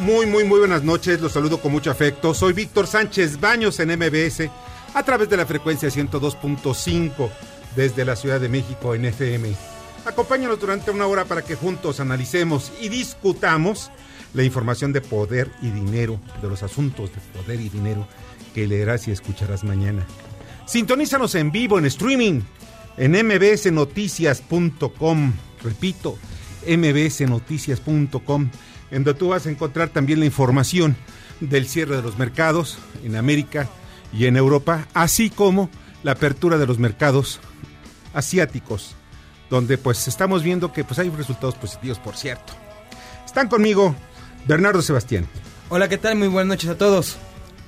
Muy, muy, muy buenas noches. Los saludo con mucho afecto. Soy Víctor Sánchez Baños en MBS a través de la frecuencia 102.5 desde la Ciudad de México en FM. Acompáñanos durante una hora para que juntos analicemos y discutamos la información de poder y dinero, de los asuntos de poder y dinero que leerás y escucharás mañana. Sintonízanos en vivo, en streaming, en mbsnoticias.com. Repito, mbsnoticias.com en donde tú vas a encontrar también la información del cierre de los mercados en América y en Europa, así como la apertura de los mercados asiáticos, donde pues estamos viendo que pues hay resultados positivos, por cierto. Están conmigo Bernardo Sebastián. Hola, ¿qué tal? Muy buenas noches a todos.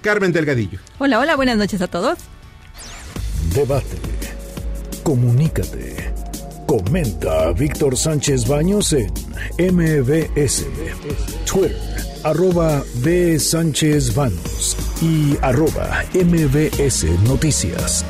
Carmen Delgadillo. Hola, hola, buenas noches a todos. Debate. Comunícate. Comenta Víctor Sánchez Baños en MBS, Twitter, arroba B. Sánchez Baños y arroba MBS Noticias.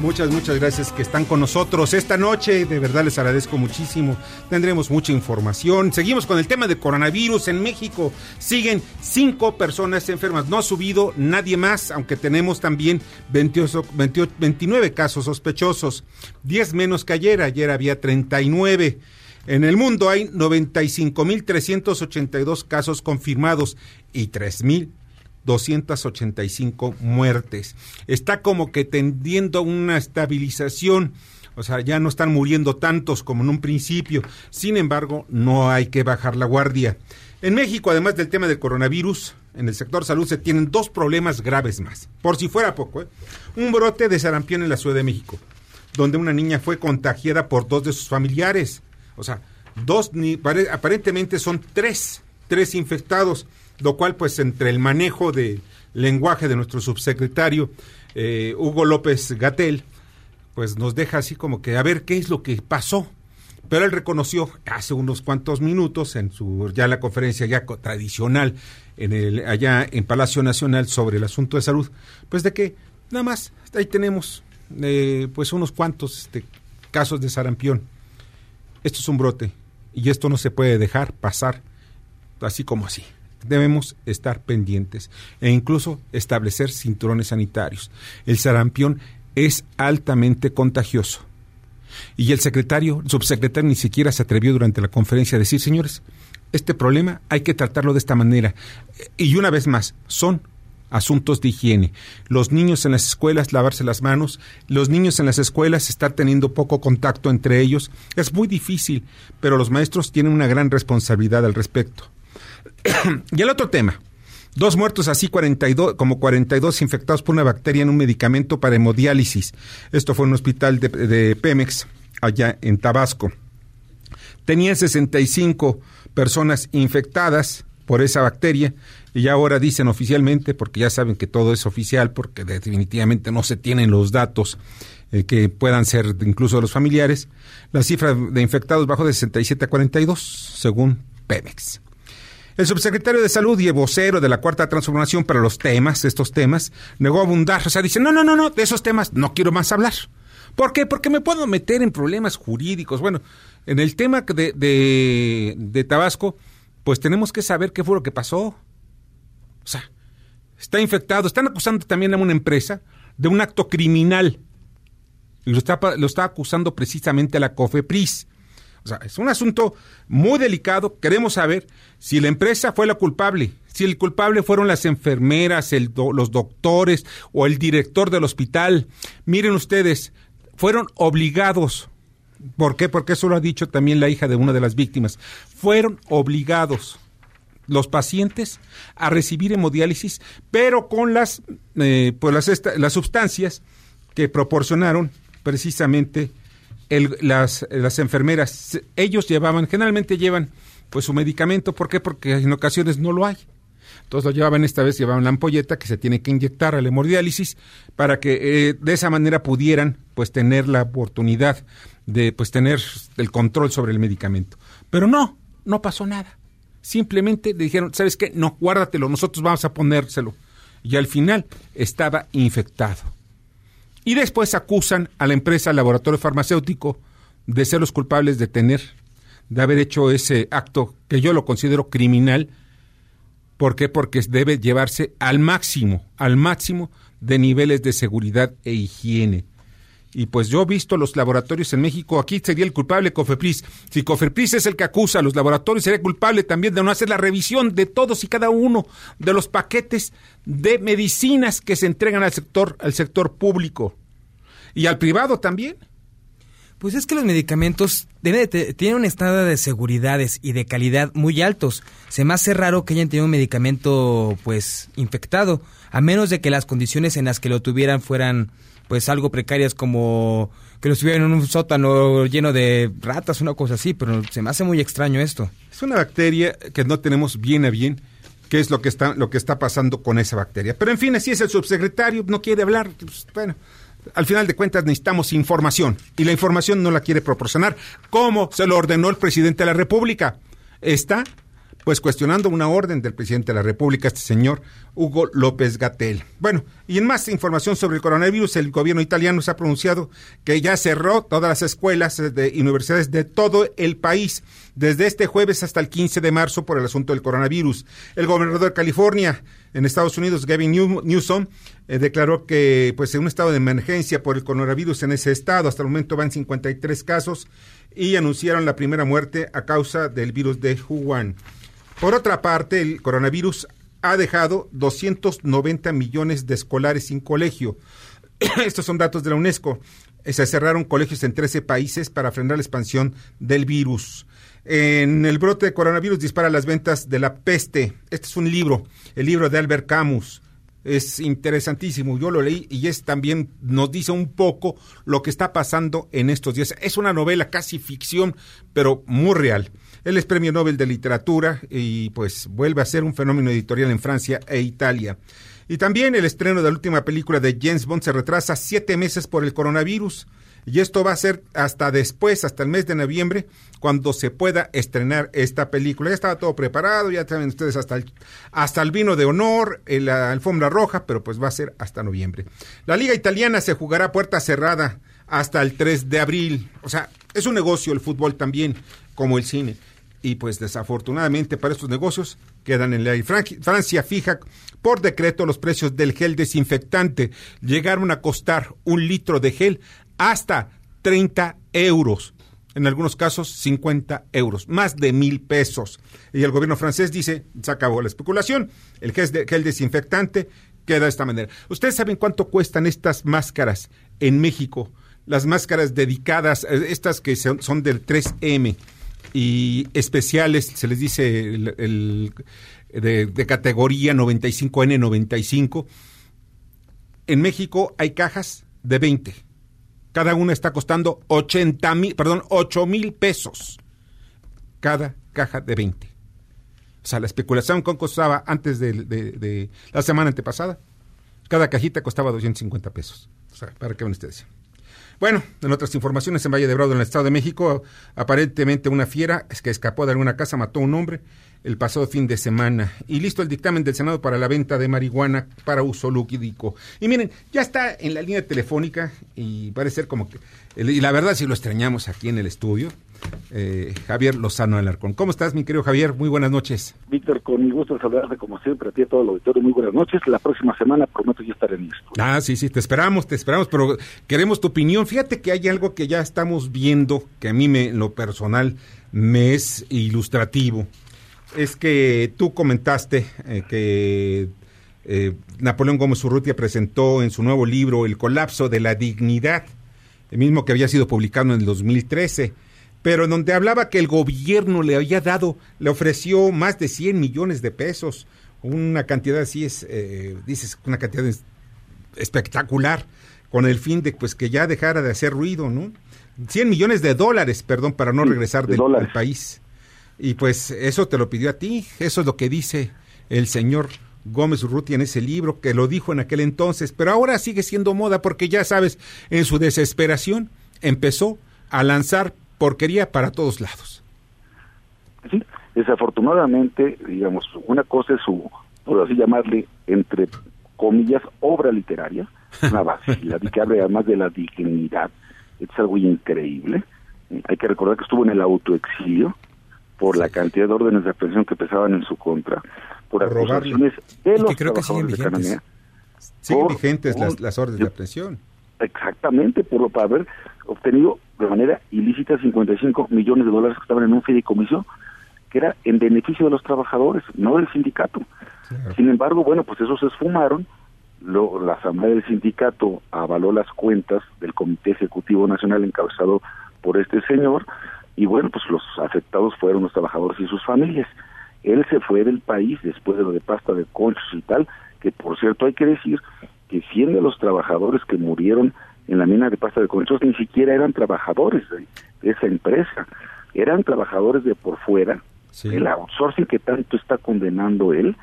Muchas, muchas gracias que están con nosotros esta noche. De verdad les agradezco muchísimo. Tendremos mucha información. Seguimos con el tema de coronavirus en México. Siguen cinco personas enfermas. No ha subido nadie más, aunque tenemos también 28, 28, 29 casos sospechosos. 10 menos que ayer. Ayer había 39. En el mundo hay 95.382 casos confirmados y 3.000 285 muertes. Está como que tendiendo una estabilización. O sea, ya no están muriendo tantos como en un principio. Sin embargo, no hay que bajar la guardia. En México, además del tema del coronavirus, en el sector salud se tienen dos problemas graves más. Por si fuera poco, ¿eh? un brote de sarampión en la Ciudad de México, donde una niña fue contagiada por dos de sus familiares. O sea, dos, aparentemente son tres, tres infectados lo cual pues entre el manejo de lenguaje de nuestro subsecretario eh, Hugo López Gatel, pues nos deja así como que a ver qué es lo que pasó. Pero él reconoció hace unos cuantos minutos en su ya la conferencia ya tradicional en el allá en Palacio Nacional sobre el asunto de salud, pues de que nada más ahí tenemos eh, pues unos cuantos este, casos de sarampión. Esto es un brote y esto no se puede dejar pasar así como así debemos estar pendientes e incluso establecer cinturones sanitarios. El sarampión es altamente contagioso. Y el secretario, el subsecretario, ni siquiera se atrevió durante la conferencia a decir, señores, este problema hay que tratarlo de esta manera. Y una vez más, son asuntos de higiene. Los niños en las escuelas lavarse las manos, los niños en las escuelas estar teniendo poco contacto entre ellos. Es muy difícil, pero los maestros tienen una gran responsabilidad al respecto. Y el otro tema. Dos muertos así, 42, como 42 infectados por una bacteria en un medicamento para hemodiálisis. Esto fue en un hospital de, Pemex, allá en Tabasco. Tenían 65 personas infectadas por esa bacteria y ahora dicen oficialmente, porque ya saben que todo es oficial, porque definitivamente no se tienen los datos eh, que puedan ser incluso de los familiares, la cifra de infectados bajó de 67 a 42, según Pemex. El subsecretario de Salud y el vocero de la Cuarta Transformación para los temas, estos temas, negó abundar. O sea, dice, no, no, no, no, de esos temas no quiero más hablar. ¿Por qué? Porque me puedo meter en problemas jurídicos. Bueno, en el tema de, de, de Tabasco, pues tenemos que saber qué fue lo que pasó. O sea, está infectado. Están acusando también a una empresa de un acto criminal. Y lo está, lo está acusando precisamente a la COFEPRIS. O sea, es un asunto muy delicado. Queremos saber si la empresa fue la culpable, si el culpable fueron las enfermeras, el los doctores o el director del hospital. Miren ustedes, fueron obligados. ¿Por qué? Porque eso lo ha dicho también la hija de una de las víctimas. Fueron obligados los pacientes a recibir hemodiálisis, pero con las, eh, pues las, las sustancias que proporcionaron precisamente las, las enfermeras. Ellos llevaban, generalmente llevan pues su medicamento, ¿por qué? Porque en ocasiones no lo hay. Entonces lo llevaban esta vez, llevaban la ampolleta que se tiene que inyectar al hemodiálisis para que eh, de esa manera pudieran pues tener la oportunidad de pues tener el control sobre el medicamento. Pero no, no pasó nada. Simplemente le dijeron, ¿sabes qué? No, guárdatelo, nosotros vamos a ponérselo. Y al final estaba infectado. Y después acusan a la empresa laboratorio farmacéutico de ser los culpables de tener, de haber hecho ese acto que yo lo considero criminal. ¿Por qué? Porque debe llevarse al máximo, al máximo de niveles de seguridad e higiene. Y pues yo he visto los laboratorios en México, aquí sería el culpable Cofepris. Si Cofepris es el que acusa a los laboratorios, sería culpable también de no hacer la revisión de todos y cada uno de los paquetes de medicinas que se entregan al sector, al sector público y al privado también. Pues es que los medicamentos tienen un estado de seguridades y de calidad muy altos. Se me hace raro que hayan tenido un medicamento pues infectado, a menos de que las condiciones en las que lo tuvieran fueran pues algo precarias como que lo estuvieran en un sótano lleno de ratas, una cosa así, pero se me hace muy extraño esto. Es una bacteria que no tenemos bien a bien qué es lo que está lo que está pasando con esa bacteria. Pero en fin, así es el subsecretario, no quiere hablar, pues, bueno, al final de cuentas necesitamos información y la información no la quiere proporcionar como se lo ordenó el presidente de la República. Está pues cuestionando una orden del presidente de la República, este señor Hugo López Gatel. Bueno, y en más información sobre el coronavirus, el gobierno italiano se ha pronunciado que ya cerró todas las escuelas y universidades de todo el país desde este jueves hasta el 15 de marzo por el asunto del coronavirus. El gobernador de California en Estados Unidos, Gavin Newsom, eh, declaró que pues en un estado de emergencia por el coronavirus en ese estado, hasta el momento van 53 casos y anunciaron la primera muerte a causa del virus de Wuhan. Por otra parte, el coronavirus ha dejado 290 millones de escolares sin colegio. Estos son datos de la UNESCO. Se cerraron colegios en 13 países para frenar la expansión del virus. En el brote de coronavirus dispara las ventas de la peste. Este es un libro, el libro de Albert Camus. Es interesantísimo, yo lo leí y es también nos dice un poco lo que está pasando en estos días. Es una novela casi ficción, pero muy real. Él es premio Nobel de Literatura y pues vuelve a ser un fenómeno editorial en Francia e Italia. Y también el estreno de la última película de James Bond se retrasa siete meses por el coronavirus. Y esto va a ser hasta después, hasta el mes de noviembre, cuando se pueda estrenar esta película. Ya estaba todo preparado, ya saben ustedes hasta el, hasta el vino de honor, la alfombra roja, pero pues va a ser hasta noviembre. La liga italiana se jugará puerta cerrada hasta el 3 de abril. O sea, es un negocio el fútbol también, como el cine y pues desafortunadamente para estos negocios quedan en ley. Francia fija por decreto los precios del gel desinfectante. Llegaron a costar un litro de gel hasta 30 euros. En algunos casos 50 euros, más de mil pesos. Y el gobierno francés dice, se acabó la especulación, el gel, de, gel desinfectante queda de esta manera. ¿Ustedes saben cuánto cuestan estas máscaras en México? Las máscaras dedicadas, eh, estas que son, son del 3M y especiales, se les dice el, de, categoría 95N95. En México hay cajas de 20. Cada una está costando 80 mil, perdón, 8 mil pesos. Cada caja de 20. O sea, la especulación con costaba antes de, de, la semana antepasada, cada cajita costaba 250 pesos. O sea, para qué van ustedes. Bueno, en otras informaciones, en Valle de Bravo, en el Estado de México, aparentemente una fiera que escapó de alguna casa mató a un hombre el pasado fin de semana. Y listo el dictamen del Senado para la venta de marihuana para uso lúdico. Y miren, ya está en la línea telefónica y parece ser como que... Y la verdad, si lo extrañamos aquí en el estudio, eh, Javier Lozano Alarcón. ¿Cómo estás, mi querido Javier? Muy buenas noches. Víctor, con mi gusto saludarte como siempre a ti a todo el auditorio. Muy buenas noches. La próxima semana prometo ya estar en esto. Ah, sí, sí, te esperamos, te esperamos, pero queremos tu opinión. Fíjate que hay algo que ya estamos viendo, que a mí me, en lo personal me es ilustrativo. Es que tú comentaste eh, que eh, Napoleón Gómez Urrutia presentó en su nuevo libro El colapso de la dignidad, el mismo que había sido publicado en el 2013 pero en donde hablaba que el gobierno le había dado, le ofreció más de 100 millones de pesos, una cantidad así es, eh, dices, una cantidad espectacular, con el fin de pues que ya dejara de hacer ruido, ¿no? 100 millones de dólares, perdón, para no regresar del, país. Y pues eso te lo pidió a ti, eso es lo que dice el señor Gómez Urrutia en ese libro, que lo dijo en aquel entonces, pero ahora sigue siendo moda porque ya sabes, en su desesperación empezó a lanzar porquería para todos lados. Sí, desafortunadamente, digamos, una cosa es su, por así llamarle, entre comillas, obra literaria, una vacila, que habla además de la dignidad, es algo increíble. Hay que recordar que estuvo en el autoexilio por la cantidad de órdenes de aprehensión que pesaban en su contra, por acusaciones de los trabajadores de Cananea. Siguen vigentes las, las órdenes de aprehensión. Exactamente, por, para haber obtenido de manera ilícita 55 millones de dólares que estaban en un fideicomiso que era en beneficio de los trabajadores, no del sindicato. Sin embargo, bueno, pues esos se esfumaron, lo, la Asamblea del Sindicato avaló las cuentas del Comité Ejecutivo Nacional encabezado por este señor y bueno, pues los afectados fueron los trabajadores y sus familias. Él se fue del país después de lo de pasta de conchos y tal, que por cierto hay que decir que 100 de los trabajadores que murieron en la mina de pasta de conchos ni siquiera eran trabajadores de, esa empresa, eran trabajadores de por fuera, el outsourcing que tanto está condenando él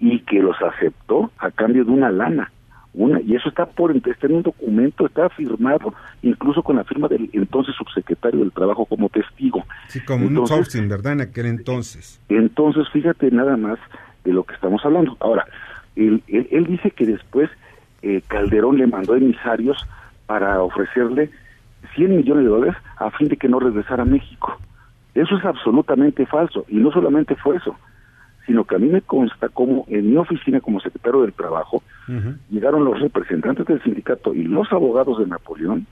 y que los aceptó a cambio de una lana. Una, y eso está por está en un documento, está firmado incluso con la firma del entonces subsecretario del Trabajo como testigo. Sí, como un outsourcing, ¿verdad? En aquel entonces. Entonces, fíjate nada más de lo que estamos hablando. Ahora, él, él dice que después eh, Calderón le mandó emisarios para ofrecerle 100 millones de dólares a fin de que no regresara a México. Eso es absolutamente falso. Y no solamente fue eso, sino que a mí me consta como en mi oficina como secretario del Trabajo llegaron los representantes del sindicato y los abogados de Napoleón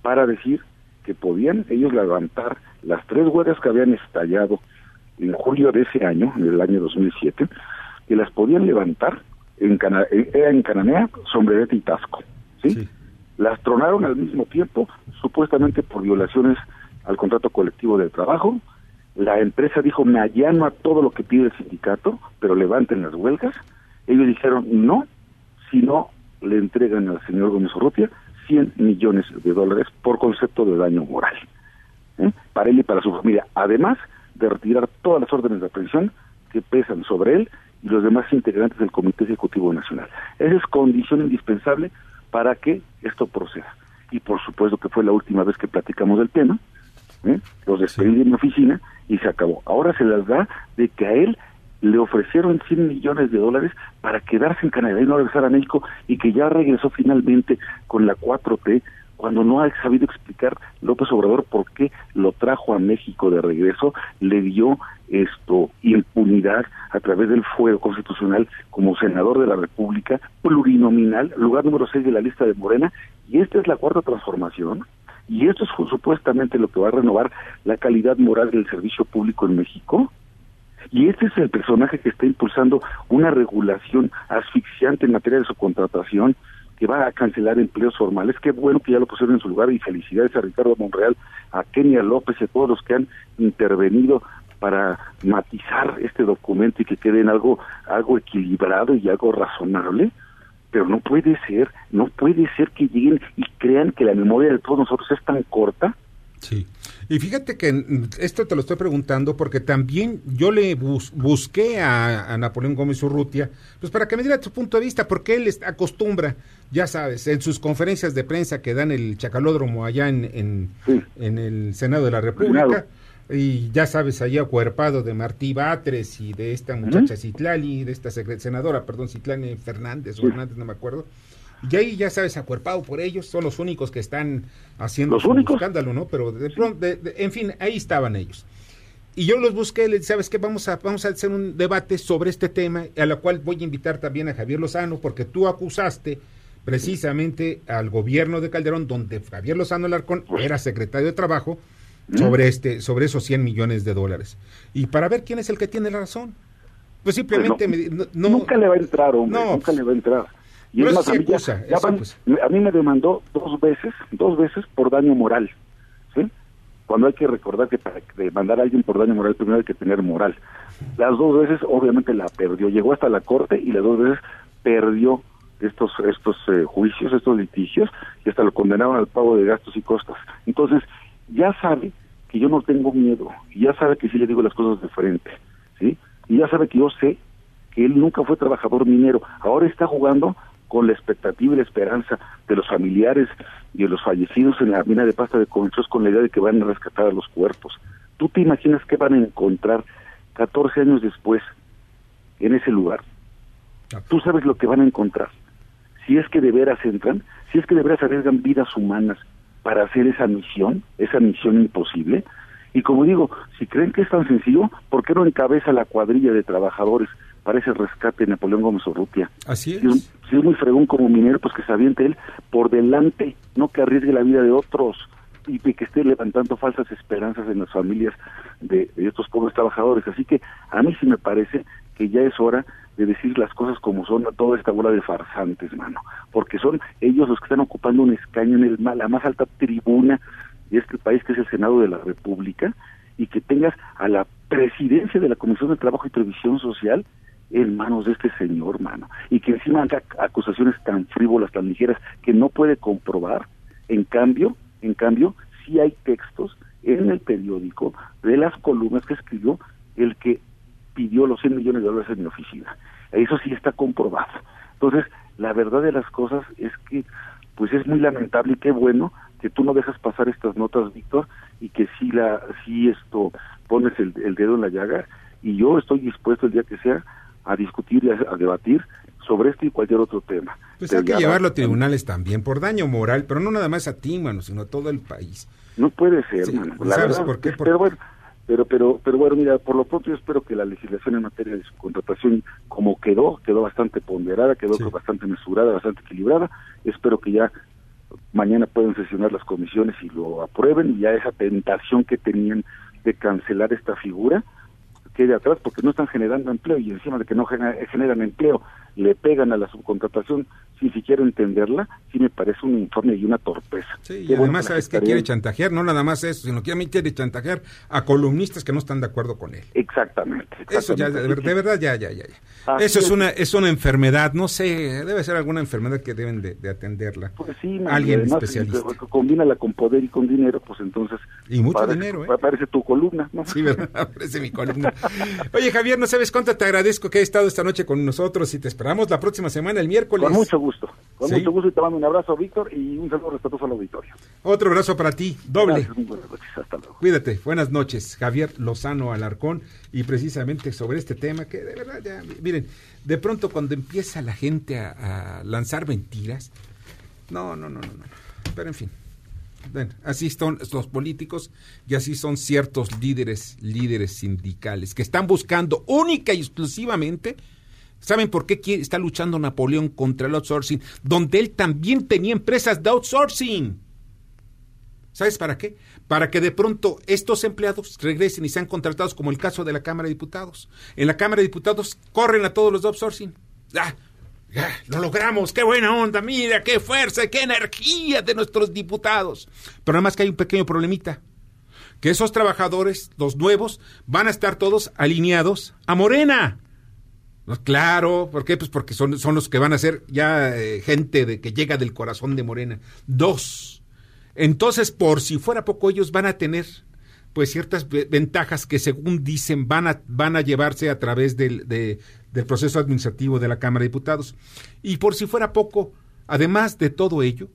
para decir que podían ellos levantar las tres huelgas que habían estallado en julio de ese año, en el año 2007, que las podían levantar en, Cana en Cananea, Sombrerete y Tasco. ¿sí? Las tronaron al mismo tiempo, supuestamente por violaciones al contrato colectivo del trabajo. La empresa dijo, me allano a todo lo que pide el sindicato, pero levanten las huelgas. Ellos dijeron, no, si no le entregan al señor Gómez Urrutia 100 millones de dólares por concepto de daño moral. ¿eh? Para él y para su familia. Además de retirar todas las órdenes de aprehensión que pesan sobre él y los demás integrantes del Comité Ejecutivo Nacional. Esa es condición indispensable para que esto proceda. Y por supuesto que fue la última vez que platicamos del tema, ¿eh? los despedí en mi oficina y se acabó. Ahora se las da de que a él le ofrecieron 100 millones de dólares para quedarse en Canadá y no regresar a México y que ya regresó finalmente con la 4T cuando no ha sabido explicar López Obrador por qué lo trajo a México de regreso, le dio esto impunidad a través del fuero constitucional como senador de la República, plurinominal, lugar número 6 de la lista de Morena, y esta es la cuarta transformación, y esto es supuestamente lo que va a renovar la calidad moral del servicio público en México. Y este es el personaje que está impulsando una regulación asfixiante en materia de su contratación, que va a cancelar empleos formales. Qué bueno que ya lo pusieron en su lugar y felicidades a Ricardo Monreal, a Kenia López y a todos los que han intervenido para matizar este documento y que quede en algo, algo equilibrado y algo razonable. Pero no puede ser, no puede ser que lleguen y crean que la memoria de todos nosotros es tan corta. Sí. Y fíjate que esto te lo estoy preguntando porque también yo le busqué a, Napoleón Gómez Urrutia, pues para que me diera su punto de vista, porque él acostumbra, ya sabes, en sus conferencias de prensa que dan el chacalódromo allá en, en, el Senado de la República, y ya sabes, allá acuerpado de Martí Batres y de esta muchacha Citlali, de esta senadora, perdón, Citlani Fernández o Hernández, no me acuerdo, Y ahí ya sabes, acuerpado por ellos, son los únicos que están haciendo ¿Los únicos? escándalo, ¿no? Pero de pronto, de- de- en fin, ahí estaban ellos. Y yo los busqué, les dije, ¿sabes qué? Vamos a, vamos a hacer un debate sobre este tema, a la cual voy a invitar también a Javier Lozano, porque tú acusaste precisamente al gobierno de Calderón, donde Javier Lozano Alarcón era secretario de Trabajo, sobre, este, sobre esos 100 millones de dólares. Y para ver quién es el que tiene la razón. Pues simplemente Pues me di- no, no- nunca le va a entrar, hombre, No, nunca pues, le va a entrar. Y pero es más, a mí, ya- acusa, ya eso van- acusa. a mí me demandó dos veces, dos veces por daño moral, ¿sí? Cuando hay que recordar que para demandar a alguien por daño moral primero hay que tener moral. Las dos veces obviamente la perdió, llegó hasta la corte y las dos veces perdió estos estos eh, juicios, estos litigios y hasta lo condenaron al pago de gastos y costas. Entonces, ya sabe que yo no tengo miedo, y ya sabe que sí le digo las cosas de frente, ¿sí? Y ya sabe que yo sé que él nunca fue trabajador minero, ahora está jugando con la expectativa y la esperanza de los familiares y de los fallecidos en la mina de pasta de conchos con la idea de que van a rescatar a los cuerpos. ¿Tú te imaginas qué van a encontrar 14 años después en ese lugar? Tú sabes lo que van a encontrar. Si es que de veras entran, si es que de veras arriesgan vidas humanas para hacer esa misión, esa misión imposible. Y como digo, si creen que es tan sencillo, ¿por qué no encabeza la cuadrilla de trabajadores para ese rescate de Napoleón Gómez Urrutia? Así Si es, si es muy fregón como minero, pues que se aviente él por delante, no que arriesgue la vida de otros y que esté levantando falsas esperanzas en las familias de, de estos pobres trabajadores. Así que a mí sí me parece que ya es hora de decir las cosas como son a toda esta bola de farsantes, mano, porque son ellos los que están ocupando un escaño en el, la más alta tribuna de este país, que es el Senado de la República, y que tengas a la presidencia de la Comisión de Trabajo y Previsión Social en manos de este señor, mano, y que encima haga acusaciones tan frívolas, tan ligeras, que no puede comprobar. En cambio, en cambio, sí hay textos en el periódico de las columnas que escribió el que pidió los 100 millones de dólares en mi oficina. Eso sí está comprobado. Entonces, la verdad de las cosas es que, pues es muy lamentable y qué bueno que tú no dejas pasar estas notas, Víctor, y que sí, la, sí esto, pones el dedo en la llaga, y yo estoy dispuesto el día que sea a discutir y a, a debatir sobre este y cualquier otro tema. Pues Pero hay que llevarlo a tribunales también, por daño moral, pero no nada más a ti, mano, sino a todo el país. No puede ser, Sí, mano. ¿sabes La verdad, por qué? Por- Pero bueno, pero, pero, pero bueno, mira, por lo pronto yo espero que la legislación en materia de subcontratación, como quedó, quedó bastante ponderada, quedó Sí. bastante mesurada, bastante equilibrada. Espero que ya mañana puedan sesionar las comisiones y lo aprueben y ya esa tentación que tenían de cancelar esta figura quede atrás porque no están generando empleo y encima de que no genera- generan empleo le pegan a la subcontratación sin siquiera entenderla, sí me parece un informe y una torpeza. Sí, y además, que ¿sabes qué Secretaría- quiere chantajear? No nada más eso, sino que también quiere chantajear a columnistas que no están de acuerdo con él. Exactamente. Eso ya, de, verdad, ya, ya, ya. ya. Eso es una, es una enfermedad, no sé, debe ser alguna enfermedad que deben de, de atenderla. Pues sí, Alguien además, especialista. eh, combínala con poder y con dinero, pues entonces... Y mucho parece- dinero, ¿eh? Parece tu columna, ¿no? Sí, ¿verdad? Aparece mi columna. Oye, Javier, no sabes cuánto te agradezco que hayas estado esta noche con nosotros y te esperamos la próxima semana, el miércoles. Con mucho gusto. Con Sí. mucho gusto y te mando un abrazo, Víctor, y un saludo respetuoso al auditorio. Otro abrazo para ti, doble. Gracias, buenas noches. Hasta luego. Cuídate, buenas noches, Javier Lozano Alarcón, y precisamente sobre este tema que de verdad ya, miren, de pronto cuando empieza la gente a, a lanzar mentiras, no, no, no, no, no, pero en fin, bueno, así son los políticos y así son ciertos líderes, líderes sindicales que están buscando única y exclusivamente ¿Saben por qué está luchando Napoleón contra el outsourcing? Donde él también tenía empresas de outsourcing. ¿Sabes para qué? Para que de pronto estos empleados regresen y sean contratados, como el caso de la Cámara de Diputados. En la Cámara de Diputados corren a todos los outsourcing. ¡Ah! ¡Ah! ¡Lo logramos! ¡Qué buena onda! ¡Mira qué fuerza, qué energía de nuestros diputados! Pero nada más que hay un pequeño problemita. Que esos trabajadores, los nuevos, van a estar todos alineados a Morena. Pues claro, ¿por qué? Pues porque son, son los que van a ser ya eh, gente de que llega del corazón de Morena. Dos. Entonces, por si fuera poco, ellos van a tener pues ciertas ve- ventajas que según dicen van a, van a llevarse a través del, de- del proceso administrativo de la Cámara de Diputados. Y por si fuera poco, además de todo ello,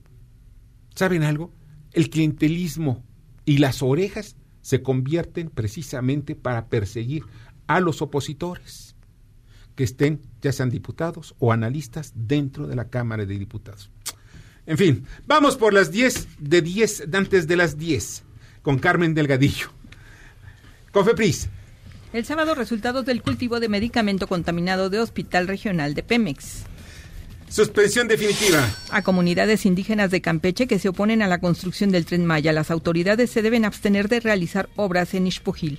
¿saben algo? El clientelismo y las orejas se convierten precisamente para perseguir a los opositores que estén, ya sean diputados o analistas, dentro de la Cámara de Diputados. En fin, vamos por las 10 de 10, antes de las 10, con Carmen Delgadillo. Cofepris. El sábado, resultados del cultivo de medicamento contaminado de Hospital Regional de Pemex. Suspensión definitiva. A comunidades indígenas de Campeche que se oponen a la construcción del tren Maya, las autoridades se deben abstener de realizar obras en Ixpujil.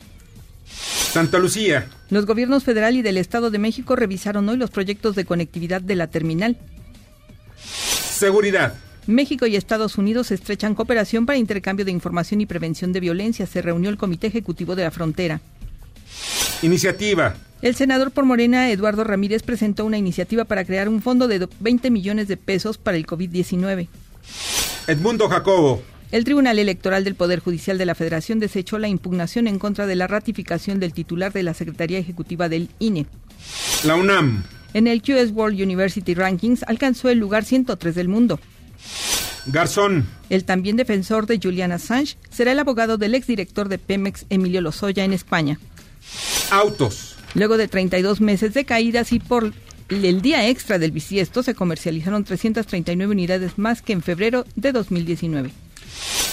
Santa Lucía. Los gobiernos federal y del Estado de México revisaron hoy los proyectos de conectividad de la terminal. Seguridad. México y Estados Unidos estrechan cooperación para intercambio de información y prevención de violencia. Se reunió el Comité Ejecutivo de la Frontera. Iniciativa. El senador por Morena, Eduardo Ramírez, presentó una iniciativa para crear un fondo de 20 millones de pesos para el COVID-19. Edmundo Jacobo. El Tribunal Electoral del Poder Judicial de la Federación desechó la impugnación en contra de la ratificación del titular de la Secretaría Ejecutiva del INE. La UNAM. En el QS World University Rankings alcanzó el lugar 103 del mundo. Garzón. El también defensor de Julian Assange será el abogado del exdirector de Pemex, Emilio Lozoya, en España. Autos. Luego de 32 meses de caídas y por el día extra del bisiesto, se comercializaron 339 unidades más que en febrero de 2019.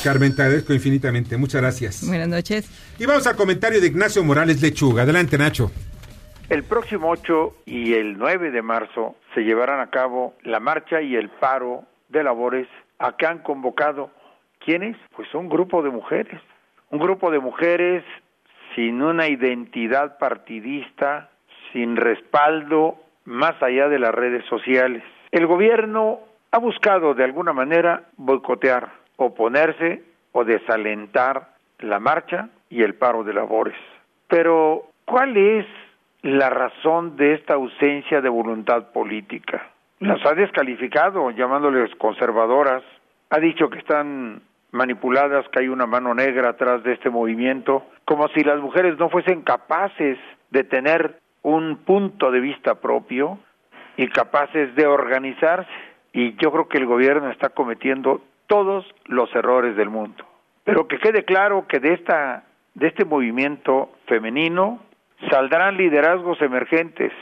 Carmen, te agradezco infinitamente. Muchas gracias. Buenas noches. Y vamos al comentario de Ignacio Morales Lechuga. Adelante, Nacho. El próximo 8 y el 9 de marzo se llevarán a cabo la marcha y el paro de labores a que han convocado. ¿Quiénes? Pues un grupo de mujeres. Un grupo de mujeres sin una identidad partidista, sin respaldo más allá de las redes sociales. El gobierno ha buscado de alguna manera boicotear, oponerse o desalentar la marcha y el paro de labores. Pero, ¿cuál es la razón de esta ausencia de voluntad política? Las ha descalificado llamándoles conservadoras, ha dicho que están manipuladas, que hay una mano negra atrás de este movimiento, como si las mujeres no fuesen capaces de tener un punto de vista propio y capaces de organizarse. Y yo creo que el gobierno está cometiendo todos los errores del mundo. Pero que quede claro que de esta de este movimiento femenino saldrán liderazgos emergentes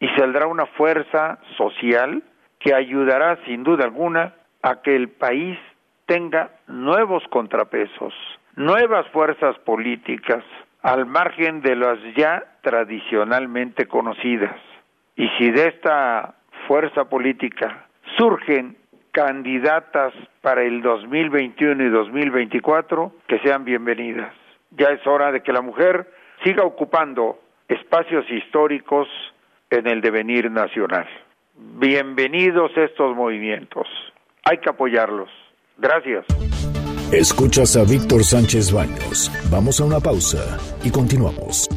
y saldrá una fuerza social que ayudará sin duda alguna a que el país tenga nuevos contrapesos, nuevas fuerzas políticas al margen de las ya tradicionalmente conocidas. Y si de esta fuerza política surgen candidatas para el 2021 y 2024, que sean bienvenidas. Ya es hora de que la mujer siga ocupando espacios históricos en el devenir nacional. Bienvenidos estos movimientos. Hay que apoyarlos. Gracias. Escuchas a Víctor Sánchez Baños. Vamos a una pausa y continuamos.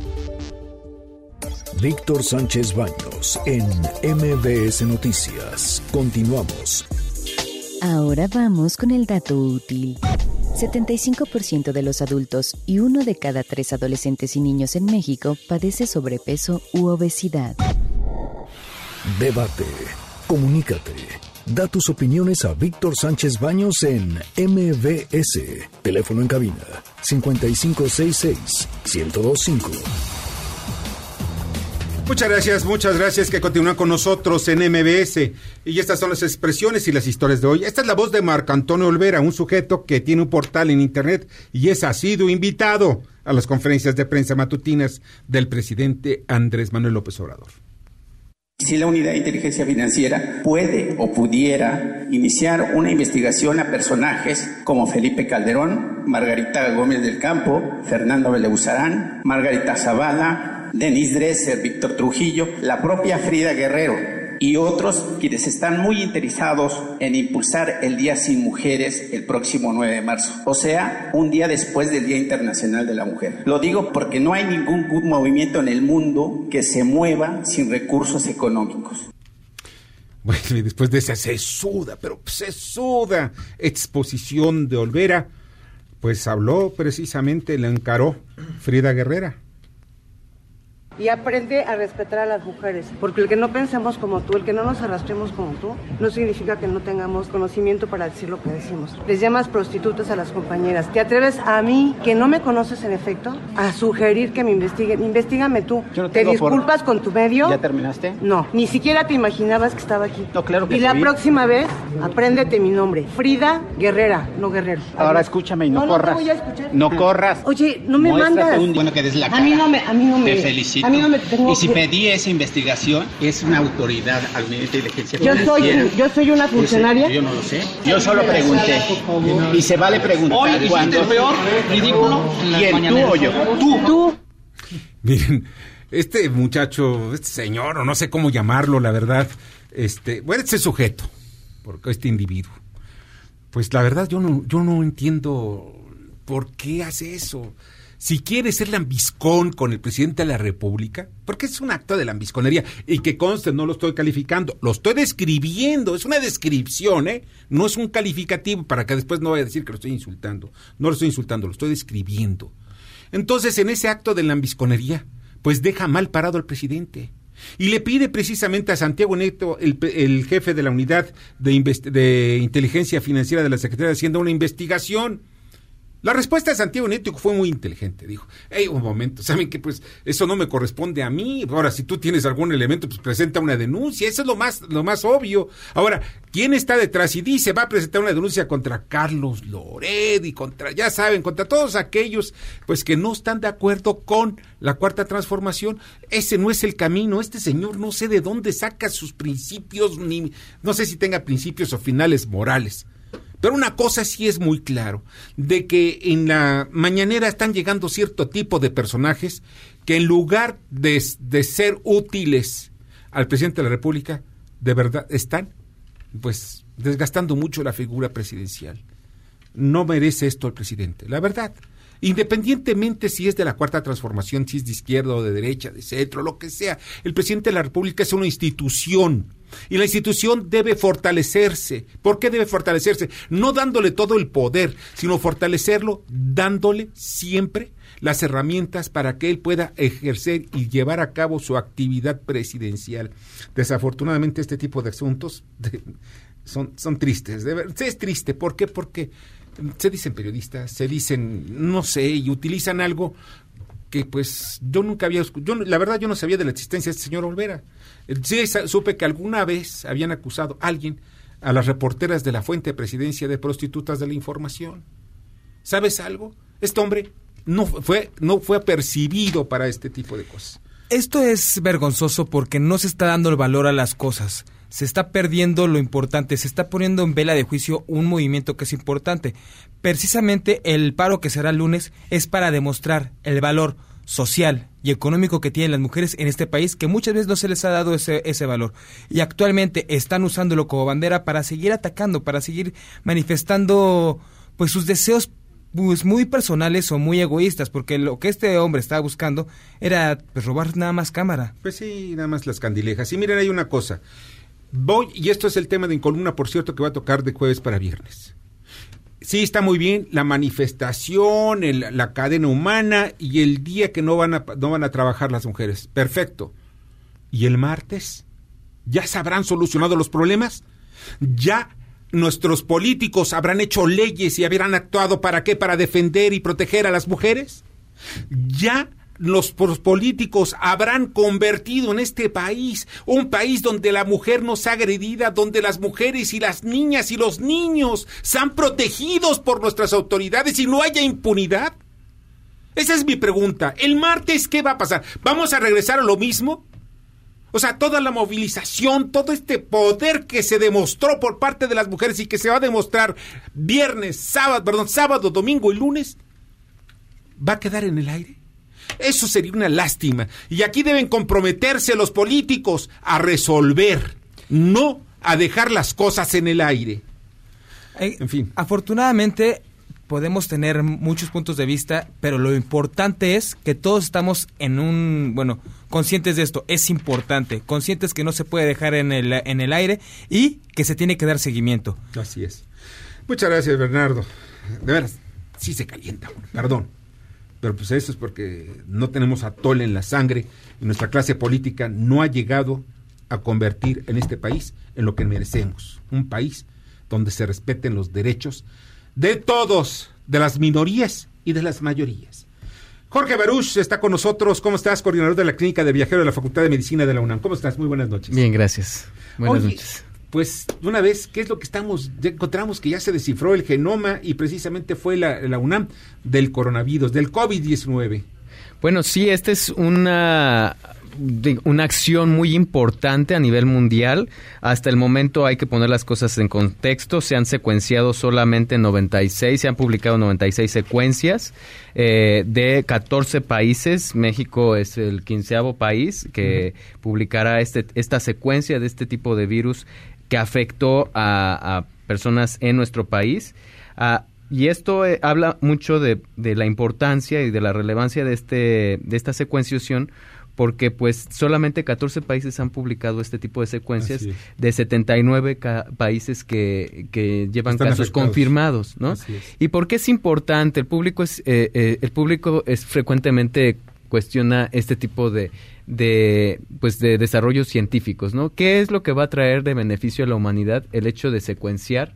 Víctor Sánchez Baños en MBS Noticias. Continuamos. Ahora vamos con el dato útil. 75% de los adultos y uno de cada tres adolescentes y niños en México padece sobrepeso u obesidad. Debate. Comunícate. Da tus opiniones a Víctor Sánchez Baños en MBS. Teléfono en cabina 5566-1025. Muchas gracias, muchas gracias que continúan con nosotros en MBS. Y estas son las expresiones y las historias de hoy. Esta es la voz de Marco Antonio Olvera, un sujeto que tiene un portal en Internet y es sido invitado a las conferencias de prensa matutinas del presidente Andrés Manuel López Obrador. Si la unidad de inteligencia financiera puede o pudiera iniciar una investigación a personajes como Felipe Calderón, Margarita Gómez del Campo, Fernando Beleuzarán, Margarita Zavala, Denis Dresser, Víctor Trujillo, la propia Frida Guerrero y otros quienes están muy interesados en impulsar el Día Sin Mujeres el próximo 9 de marzo, o sea, un día después del Día Internacional de la Mujer. Lo digo porque no hay ningún movimiento en el mundo que se mueva sin recursos económicos. Bueno, y después de esa sesuda, pero sesuda exposición de Olvera, pues habló precisamente, le encaró Frida Guerrera. Y aprende a respetar a las mujeres. Porque el que no pensemos como tú, el que no nos arrastremos como tú, no significa que no tengamos conocimiento para decir lo que decimos. Les llamas prostitutas a las compañeras. ¿Te atreves a mí, que no me conoces en efecto, a sugerir que me investiguen? Investígame tú. ¿Te disculpas con tu medio? ¿Ya terminaste? No, ni siquiera te imaginabas que estaba aquí. No, claro que Y la próxima vez, apréndete mi nombre. Frida Guerrera, no Guerrero. Ahora escúchame y no, No, no te corras. voy a escuchar. No corras. Oye, no me Muéstrate mandas. un- bueno, que des la A cara. mí no me- a mí no me- Te felicito. A mí no me tengo y si pedí esa investigación, es una autoridad al Ministerio de Inteligencia Yo soy, yo soy una funcionaria. Yo no lo sé. Yo solo pregunté. Y se vale preguntar Hoy hiciste cuando... el peor ridículo ¿Quién? ¿Tú o yo? Tú. Tú. Miren, este muchacho, este señor, o no sé cómo llamarlo, la verdad, este, bueno, este sujeto, porque este individuo, pues la verdad yo no, yo no entiendo por qué hace eso. Si quiere ser lambiscón con el presidente de la República, porque es un acto de lambisconería, y que conste, no lo estoy calificando, lo estoy describiendo, es una descripción, ¿eh? No es un calificativo para que después no vaya a decir que lo estoy insultando. No lo estoy insultando, lo estoy describiendo. Entonces, en ese acto de lambisconería, pues deja mal parado al presidente. Y le pide precisamente a Santiago Neto, el, jefe de la unidad de, de inteligencia financiera de la Secretaría de Hacienda, una investigación. La respuesta de Santiago Neto fue muy inteligente. Dijo, hey, un momento, ¿saben qué? Pues eso no me corresponde a mí. Ahora, si tú tienes algún elemento, pues presenta una denuncia. Eso es lo más, lo más obvio. Ahora, ¿quién está detrás? Y dice, va a presentar una denuncia contra Carlos Lored y contra, ya saben, contra todos aquellos, pues que no están de acuerdo con la cuarta transformación. Ese no es el camino. Este señor no sé de dónde saca sus principios, ni, no sé si tenga principios o finales morales. Pero una cosa sí es muy claro, de que en la mañanera están llegando cierto tipo de personajes que en lugar de, de ser útiles al presidente de la República, de verdad están pues desgastando mucho la figura presidencial. No merece esto el presidente, la verdad. Independientemente si es de la cuarta transformación, si es de izquierda o de derecha, de centro, lo que sea, el presidente de la República es una institución y la institución debe fortalecerse. ¿Por qué debe fortalecerse? No dándole todo el poder, sino fortalecerlo dándole siempre las herramientas para que él pueda ejercer y llevar a cabo su actividad presidencial. Desafortunadamente este tipo de asuntos son, son tristes. Es triste. ¿Por qué? Porque se dicen periodistas, se dicen, no sé, y utilizan algo que pues yo nunca había yo la verdad yo no sabía de la existencia de este señor Olvera. Sí supe que alguna vez habían acusado a alguien a las reporteras de la fuente de presidencia de prostitutas de la información. ¿Sabes algo? Este hombre no fue no fue apercibido para este tipo de cosas. Esto es vergonzoso porque no se está dando el valor a las cosas. Se está perdiendo lo importante, se está poniendo en vela de juicio un movimiento que es importante. Precisamente el paro que será el lunes es para demostrar el valor social y económico que tienen las mujeres en este país, que muchas veces no se les ha dado ese, ese valor. Y actualmente están usándolo como bandera para seguir atacando, para seguir manifestando pues sus deseos pues muy personales o muy egoístas, porque lo que este hombre estaba buscando era pues, robar nada más cámara. Pues sí, nada más las candilejas. Y miren, hay una cosa. Voy, y esto es el tema de en columna, por cierto, que va a tocar de jueves para viernes. Sí, está muy bien la manifestación, la cadena humana y el día que no van, a, no van a trabajar las mujeres. Perfecto. ¿Y el martes? ¿Ya se habrán solucionado los problemas? ¿Ya nuestros políticos habrán hecho leyes y habrán actuado para qué? Para defender y proteger a las mujeres? ¿Ya los políticos habrán convertido en este país un país donde la mujer no sea agredida, donde las mujeres y las niñas y los niños sean protegidos por nuestras autoridades y no haya impunidad? Esa es mi pregunta. ¿El martes qué va a pasar? ¿Vamos a regresar a lo mismo? O sea, toda la movilización, todo este poder que se demostró por parte de las mujeres y que se va a demostrar viernes, sábado, perdón, sábado, domingo y lunes, ¿va a quedar en el aire? Eso sería una lástima. Y aquí deben comprometerse los políticos a resolver, no a dejar las cosas en el aire. En fin. Afortunadamente podemos tener muchos puntos de vista, pero lo importante es que todos estamos en un, bueno, conscientes de esto, es importante, conscientes que no se puede dejar en el, en el aire y que se tiene que dar seguimiento. Así es. Muchas gracias, Bernardo. De veras, sí se calienta perdón. Pero pues eso es porque no tenemos atole en la sangre y nuestra clase política no ha llegado a convertir en este país en lo que merecemos, un país donde se respeten los derechos de todos, de las minorías y de las mayorías. Jorge Baruch está con nosotros. ¿Cómo estás? Coordinador de la Clínica de Viajero de la Facultad de Medicina de la UNAM. ¿Cómo estás? Muy buenas noches. Bien, gracias. Buenas Oye, noches. Pues, de una vez, ¿qué es lo que estamos? Ya encontramos que ya se descifró el genoma y precisamente fue la, la UNAM del coronavirus, del COVID-19. Bueno, sí, esta es una, una acción muy importante a nivel mundial. Hasta el momento hay que poner las cosas en contexto. Se han secuenciado solamente 96, se han publicado 96 secuencias eh, de 14 países. México es el quinceavo país que publicará este, esta secuencia de este tipo de virus que afectó a, a personas en nuestro país. Ah, y esto eh, habla mucho de, de la importancia y de la relevancia de, este, de esta secuenciación porque pues solamente 14 países han publicado este tipo de secuencias de 79 ca- países que, que llevan Están casos afectados. confirmados, ¿no? ¿Y por qué es importante? El público es eh, eh, el público es frecuentemente cuestiona este tipo de de pues de desarrollos científicos, ¿no? ¿Qué es lo que va a traer de beneficio a la humanidad el hecho de secuenciar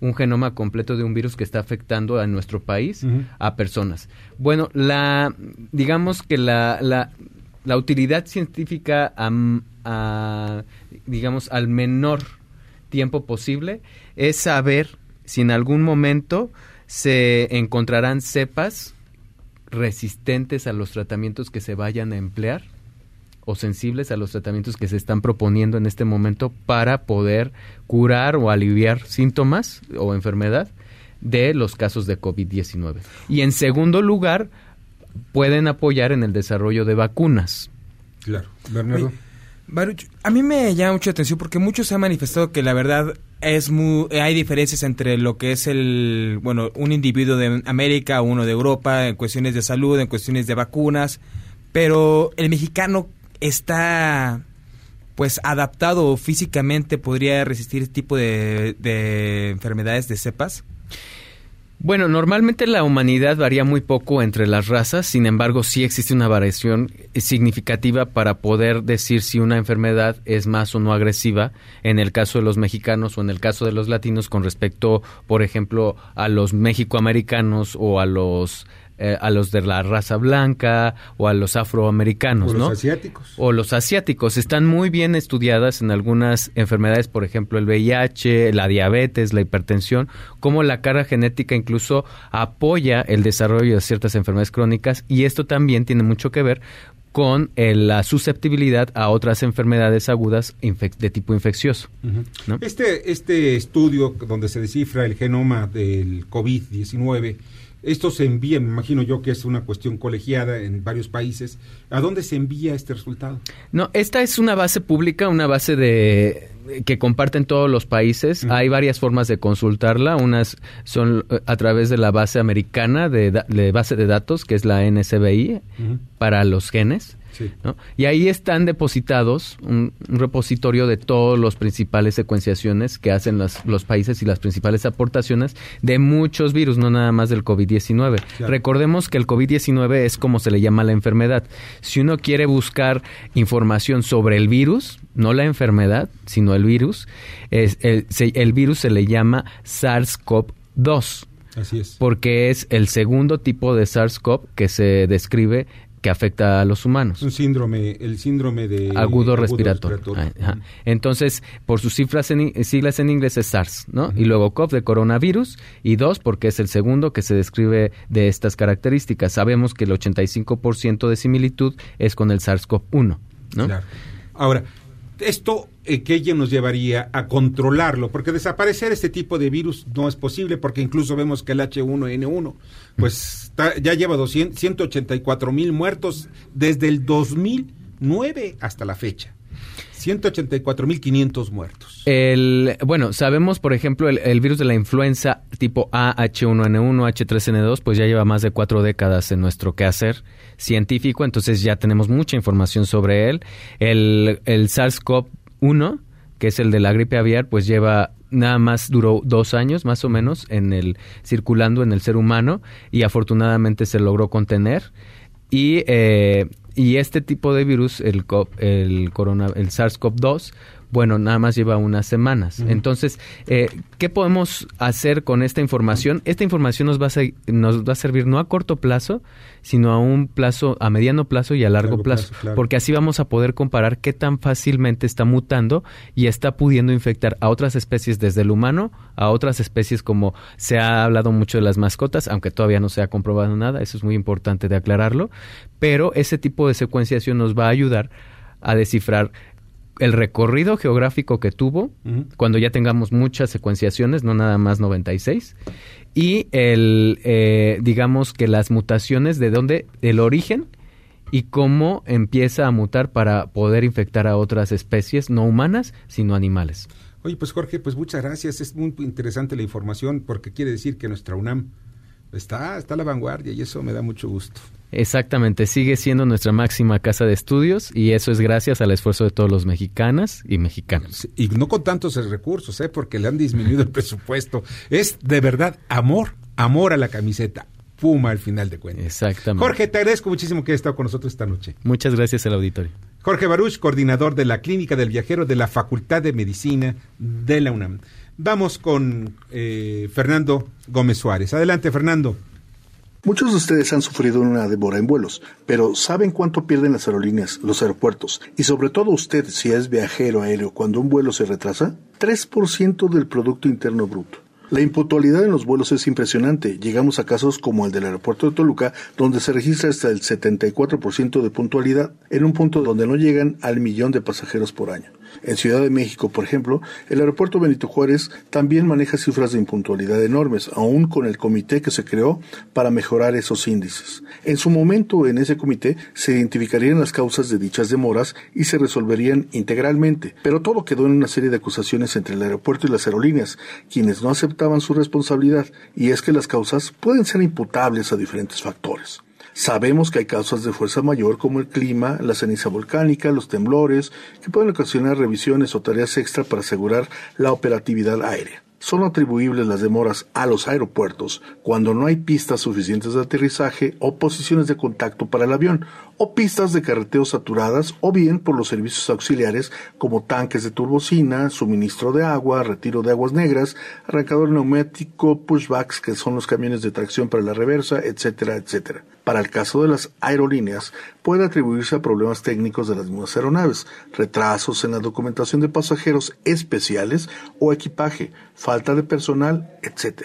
un genoma completo de un virus que está afectando a nuestro país a personas? Bueno, la digamos que la, la, la utilidad científica a, digamos al menor tiempo posible es saber si en algún momento se encontrarán cepas resistentes a los tratamientos que se vayan a emplear o sensibles a los tratamientos que se están proponiendo en este momento para poder curar o aliviar síntomas o enfermedad de los casos de COVID-19. Y en segundo lugar, pueden apoyar en el desarrollo de vacunas. Claro. Bernardo. Oye, Baruch, a mí me llama mucho la atención porque muchos han manifestado que la verdad es muy, hay diferencias entre lo que es el, bueno, un individuo de América, uno de Europa, en cuestiones de salud, en cuestiones de vacunas, pero el mexicano está pues adaptado físicamente, podría resistir este tipo de, de enfermedades de cepas. Bueno, normalmente la humanidad varía muy poco entre las razas, sin embargo sí existe una variación significativa para poder decir si una enfermedad es más o no agresiva en el caso de los mexicanos o en el caso de los latinos con respecto, por ejemplo, a los mexicoamericanos o a los eh, a los de la raza blanca o a los afroamericanos, O los ¿no? asiáticos. o los asiáticos están muy bien estudiadas en algunas enfermedades, por ejemplo el VIH, la diabetes, la hipertensión, como la carga genética incluso apoya el desarrollo de ciertas enfermedades crónicas y esto también tiene mucho que ver con eh, la susceptibilidad a otras enfermedades agudas de tipo infeccioso. Este, este estudio donde se descifra el genoma del COVID-19, esto se envía, me imagino yo que es una cuestión colegiada en varios países. ¿A dónde se envía este resultado? No, esta es una base pública, una base de que comparten todos los países. Hay varias formas de consultarla. Unas son eh, a través de la base americana de, base de datos, que es la NSBI, Ujú. para los genes. Sí. ¿no? Y ahí están depositados un, un repositorio de todos los principales secuenciaciones que hacen las- los países y las principales aportaciones de muchos virus, no nada más del COVID-19. Claro. Recordemos que el COVID-19 es como se le llama la enfermedad. Si uno quiere buscar información sobre el virus, no la enfermedad, sino el virus, es, el, se- el virus se le llama SARS-CoV-2 Así es. porque es el segundo tipo de SARS-CoV que se describe que afecta a los humanos. Un síndrome, el síndrome de agudo respiratorio. Ajá. Entonces, por sus cifras en, siglas en inglés es SARS, ¿no? Y luego COV de coronavirus y dos porque es el segundo que se describe de estas características. Sabemos que el 85% de similitud es con el SARS-CoV-1, ¿no? Claro. Ahora, esto que ella nos llevaría a controlarlo, porque desaparecer este tipo de virus no es posible, porque incluso vemos que el H1N1, pues ya lleva 200, 184 mil muertos desde el 2009 hasta la fecha. 184 mil 500 muertos. El, bueno, sabemos, por ejemplo, el, virus de la influenza tipo A, H1N1, H3N2, pues ya lleva más de cuatro décadas en nuestro quehacer científico, entonces ya tenemos mucha información sobre él. El, el SARS-CoV-1, que es el de la gripe aviar, pues lleva nada más duró dos años más o menos en el circulando en el ser humano y afortunadamente se logró contener. Y eh, y este tipo de virus el el corona el SARS-CoV-2 bueno, nada más lleva unas semanas. Entonces, eh, ¿qué podemos hacer con esta información? Esta información nos va, a, nos va a servir no a corto plazo, sino a un plazo, a mediano plazo y a largo, plazo, porque así vamos a poder comparar qué tan fácilmente está mutando y está pudiendo infectar a otras especies desde el humano a otras especies como se ha hablado mucho de las mascotas, aunque todavía no se ha comprobado nada, eso es muy importante de aclararlo, pero ese tipo de secuenciación nos va a ayudar a descifrar el recorrido geográfico que tuvo cuando ya tengamos muchas secuenciaciones, no nada más 96, y el, eh, digamos que las mutaciones de dónde, el origen y cómo empieza a mutar para poder infectar a otras especies no humanas, sino animales. Oye, pues Jorge, pues muchas gracias. Es muy interesante la información porque quiere decir que nuestra UNAM está, está a la vanguardia y eso me da mucho gusto. Exactamente, sigue siendo nuestra máxima casa de estudios y eso es gracias al esfuerzo de todos los mexicanas y mexicanos. Y no con tantos recursos, ¿eh? porque le han disminuido el presupuesto. Es de verdad amor, amor a la camiseta. Puma al final de cuentas. Exactamente. Jorge, te agradezco muchísimo que hayas estado con nosotros esta noche. Muchas gracias al auditorio. Jorge Baruch, coordinador de la Clínica del Viajero de la Facultad de Medicina de la UNAM. Vamos con eh, Fernando Gómez Suárez. Adelante, Fernando. Muchos de ustedes han sufrido una demora en vuelos, pero ¿saben cuánto pierden las aerolíneas, los aeropuertos y sobre todo usted si es viajero aéreo cuando un vuelo se retrasa? 3% del Producto Interno Bruto. La impuntualidad en los vuelos es impresionante. Llegamos a casos como el del aeropuerto de Toluca, donde se registra hasta el 74% de puntualidad, en un punto donde no llegan al millón de pasajeros por año. En Ciudad de México, por ejemplo, el aeropuerto Benito Juárez también maneja cifras de impuntualidad enormes, aún con el comité que se creó para mejorar esos índices. En su momento, en ese comité, se identificarían las causas de dichas demoras y se resolverían integralmente, pero todo quedó en una serie de acusaciones entre el aeropuerto y las aerolíneas, quienes no aceptaban su responsabilidad, y es que las causas pueden ser imputables a diferentes factores. Sabemos que hay causas de fuerza mayor como el clima, la ceniza volcánica, los temblores, que pueden ocasionar revisiones o tareas extra para asegurar la operatividad aérea. Son atribuibles las demoras a los aeropuertos cuando no hay pistas suficientes de aterrizaje o posiciones de contacto para el avión, o pistas de carreteo saturadas, o bien por los servicios auxiliares como tanques de turbocina, suministro de agua, retiro de aguas negras, arrancador neumático, pushbacks, que son los camiones de tracción para la reversa, etcétera, etcétera para el caso de las aerolíneas, puede atribuirse a problemas técnicos de las mismas aeronaves, retrasos en la documentación de pasajeros especiales o equipaje, falta de personal, etc.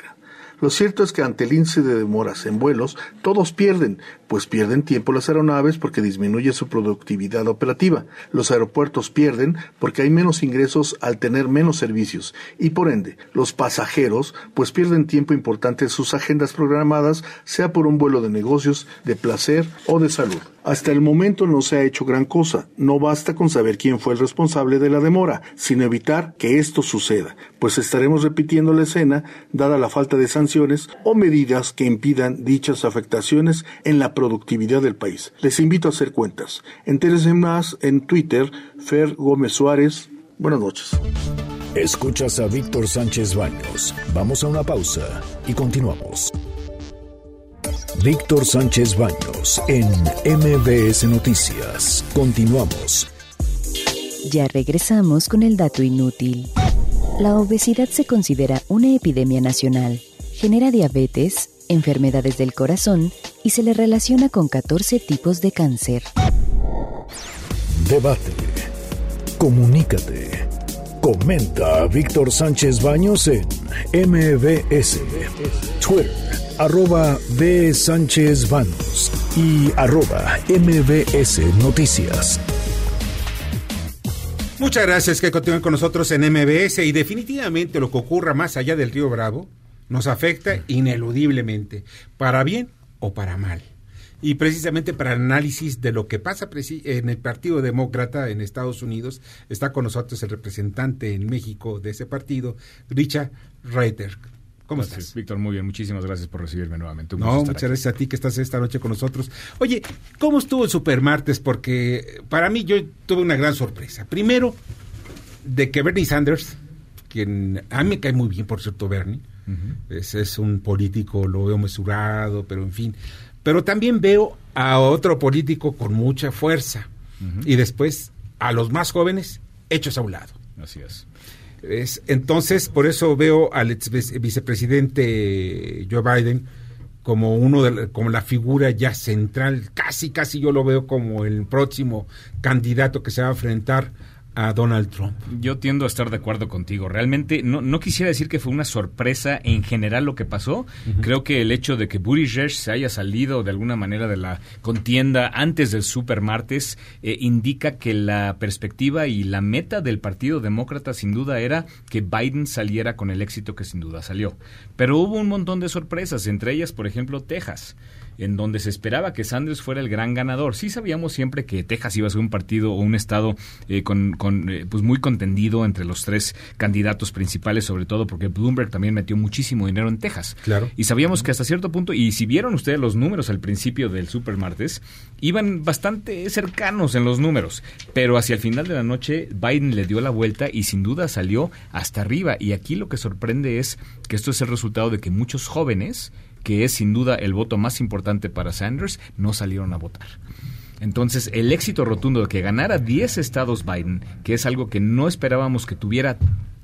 Lo cierto es que ante el índice de demoras en vuelos, todos pierden, pues pierden tiempo las aeronaves porque disminuye su productividad operativa. Los aeropuertos pierden porque hay menos ingresos al tener menos servicios y por ende los pasajeros pues pierden tiempo importante en sus agendas programadas, sea por un vuelo de negocios, de placer o de salud. Hasta el momento no se ha hecho gran cosa. No basta con saber quién fue el responsable de la demora, sino evitar que esto suceda, pues estaremos repitiendo la escena dada la falta de sanciones o medidas que impidan dichas afectaciones en la productividad del país. Les invito a hacer cuentas. Entérese más en Twitter, Fer Gómez Suárez. Buenas noches. Escuchas a Víctor Sánchez Baños. Vamos a una pausa y continuamos. Víctor Sánchez Baños en MBS Noticias. Continuamos. Ya regresamos con el dato inútil. La obesidad se considera una epidemia nacional. Genera diabetes, enfermedades del corazón y se le relaciona con 14 tipos de cáncer. Debate. Comunícate. Comenta a Víctor Sánchez Baños en MBS, Twitter, arroba B. Sánchez Baños y arroba MBS Noticias. Muchas gracias que continúen con nosotros en MBS y definitivamente lo que ocurra más allá del río Bravo nos afecta ineludiblemente, para bien o para mal. Y precisamente para análisis de lo que pasa en el Partido Demócrata en Estados Unidos, está con nosotros el representante en México de ese partido, Richard Reiter. ¿Cómo estás? Víctor, muy bien. Muchísimas gracias por recibirme nuevamente. no, muchas gracias a ti que estás esta noche con nosotros. Oye, ¿cómo estuvo el Supermartes? Porque para mí yo tuve una gran sorpresa. Primero, de que Bernie Sanders quien a mí me cae muy bien, por cierto, Bernie. Ese es un político, lo veo mesurado, pero en fin. Pero también veo a otro político con mucha fuerza. Y después a los más jóvenes hechos a un lado. Así es. Es, entonces, por eso veo al ex vicepresidente Joe Biden como uno de, como la figura ya central, casi casi yo lo veo como el próximo candidato que se va a enfrentar a Donald Trump. Yo tiendo a estar de acuerdo contigo. Realmente no, no quisiera decir que fue una sorpresa en general lo que pasó. Creo que el hecho de que Buttigieg se haya salido de alguna manera de la contienda antes del super martes eh, indica que la perspectiva y la meta del Partido Demócrata sin duda era que Biden saliera con el éxito que sin duda salió. Pero hubo un montón de sorpresas, entre ellas, por ejemplo, Texas en donde se esperaba que Sanders fuera el gran ganador. Sí sabíamos siempre que Texas iba a ser un partido o un estado eh, con, con, eh, pues muy contendido entre los tres candidatos principales, sobre todo porque Bloomberg también metió muchísimo dinero en Texas. Claro. Y sabíamos que hasta cierto punto, y si vieron ustedes los números al principio del Super Martes, iban bastante cercanos en los números, pero hacia el final de la noche Biden le dio la vuelta y sin duda salió hasta arriba. Y aquí lo que sorprende es que esto es el resultado de que muchos jóvenes que es sin duda el voto más importante para Sanders, no salieron a votar. Entonces, el éxito rotundo de que ganara 10 estados Biden, que es algo que no esperábamos que tuviera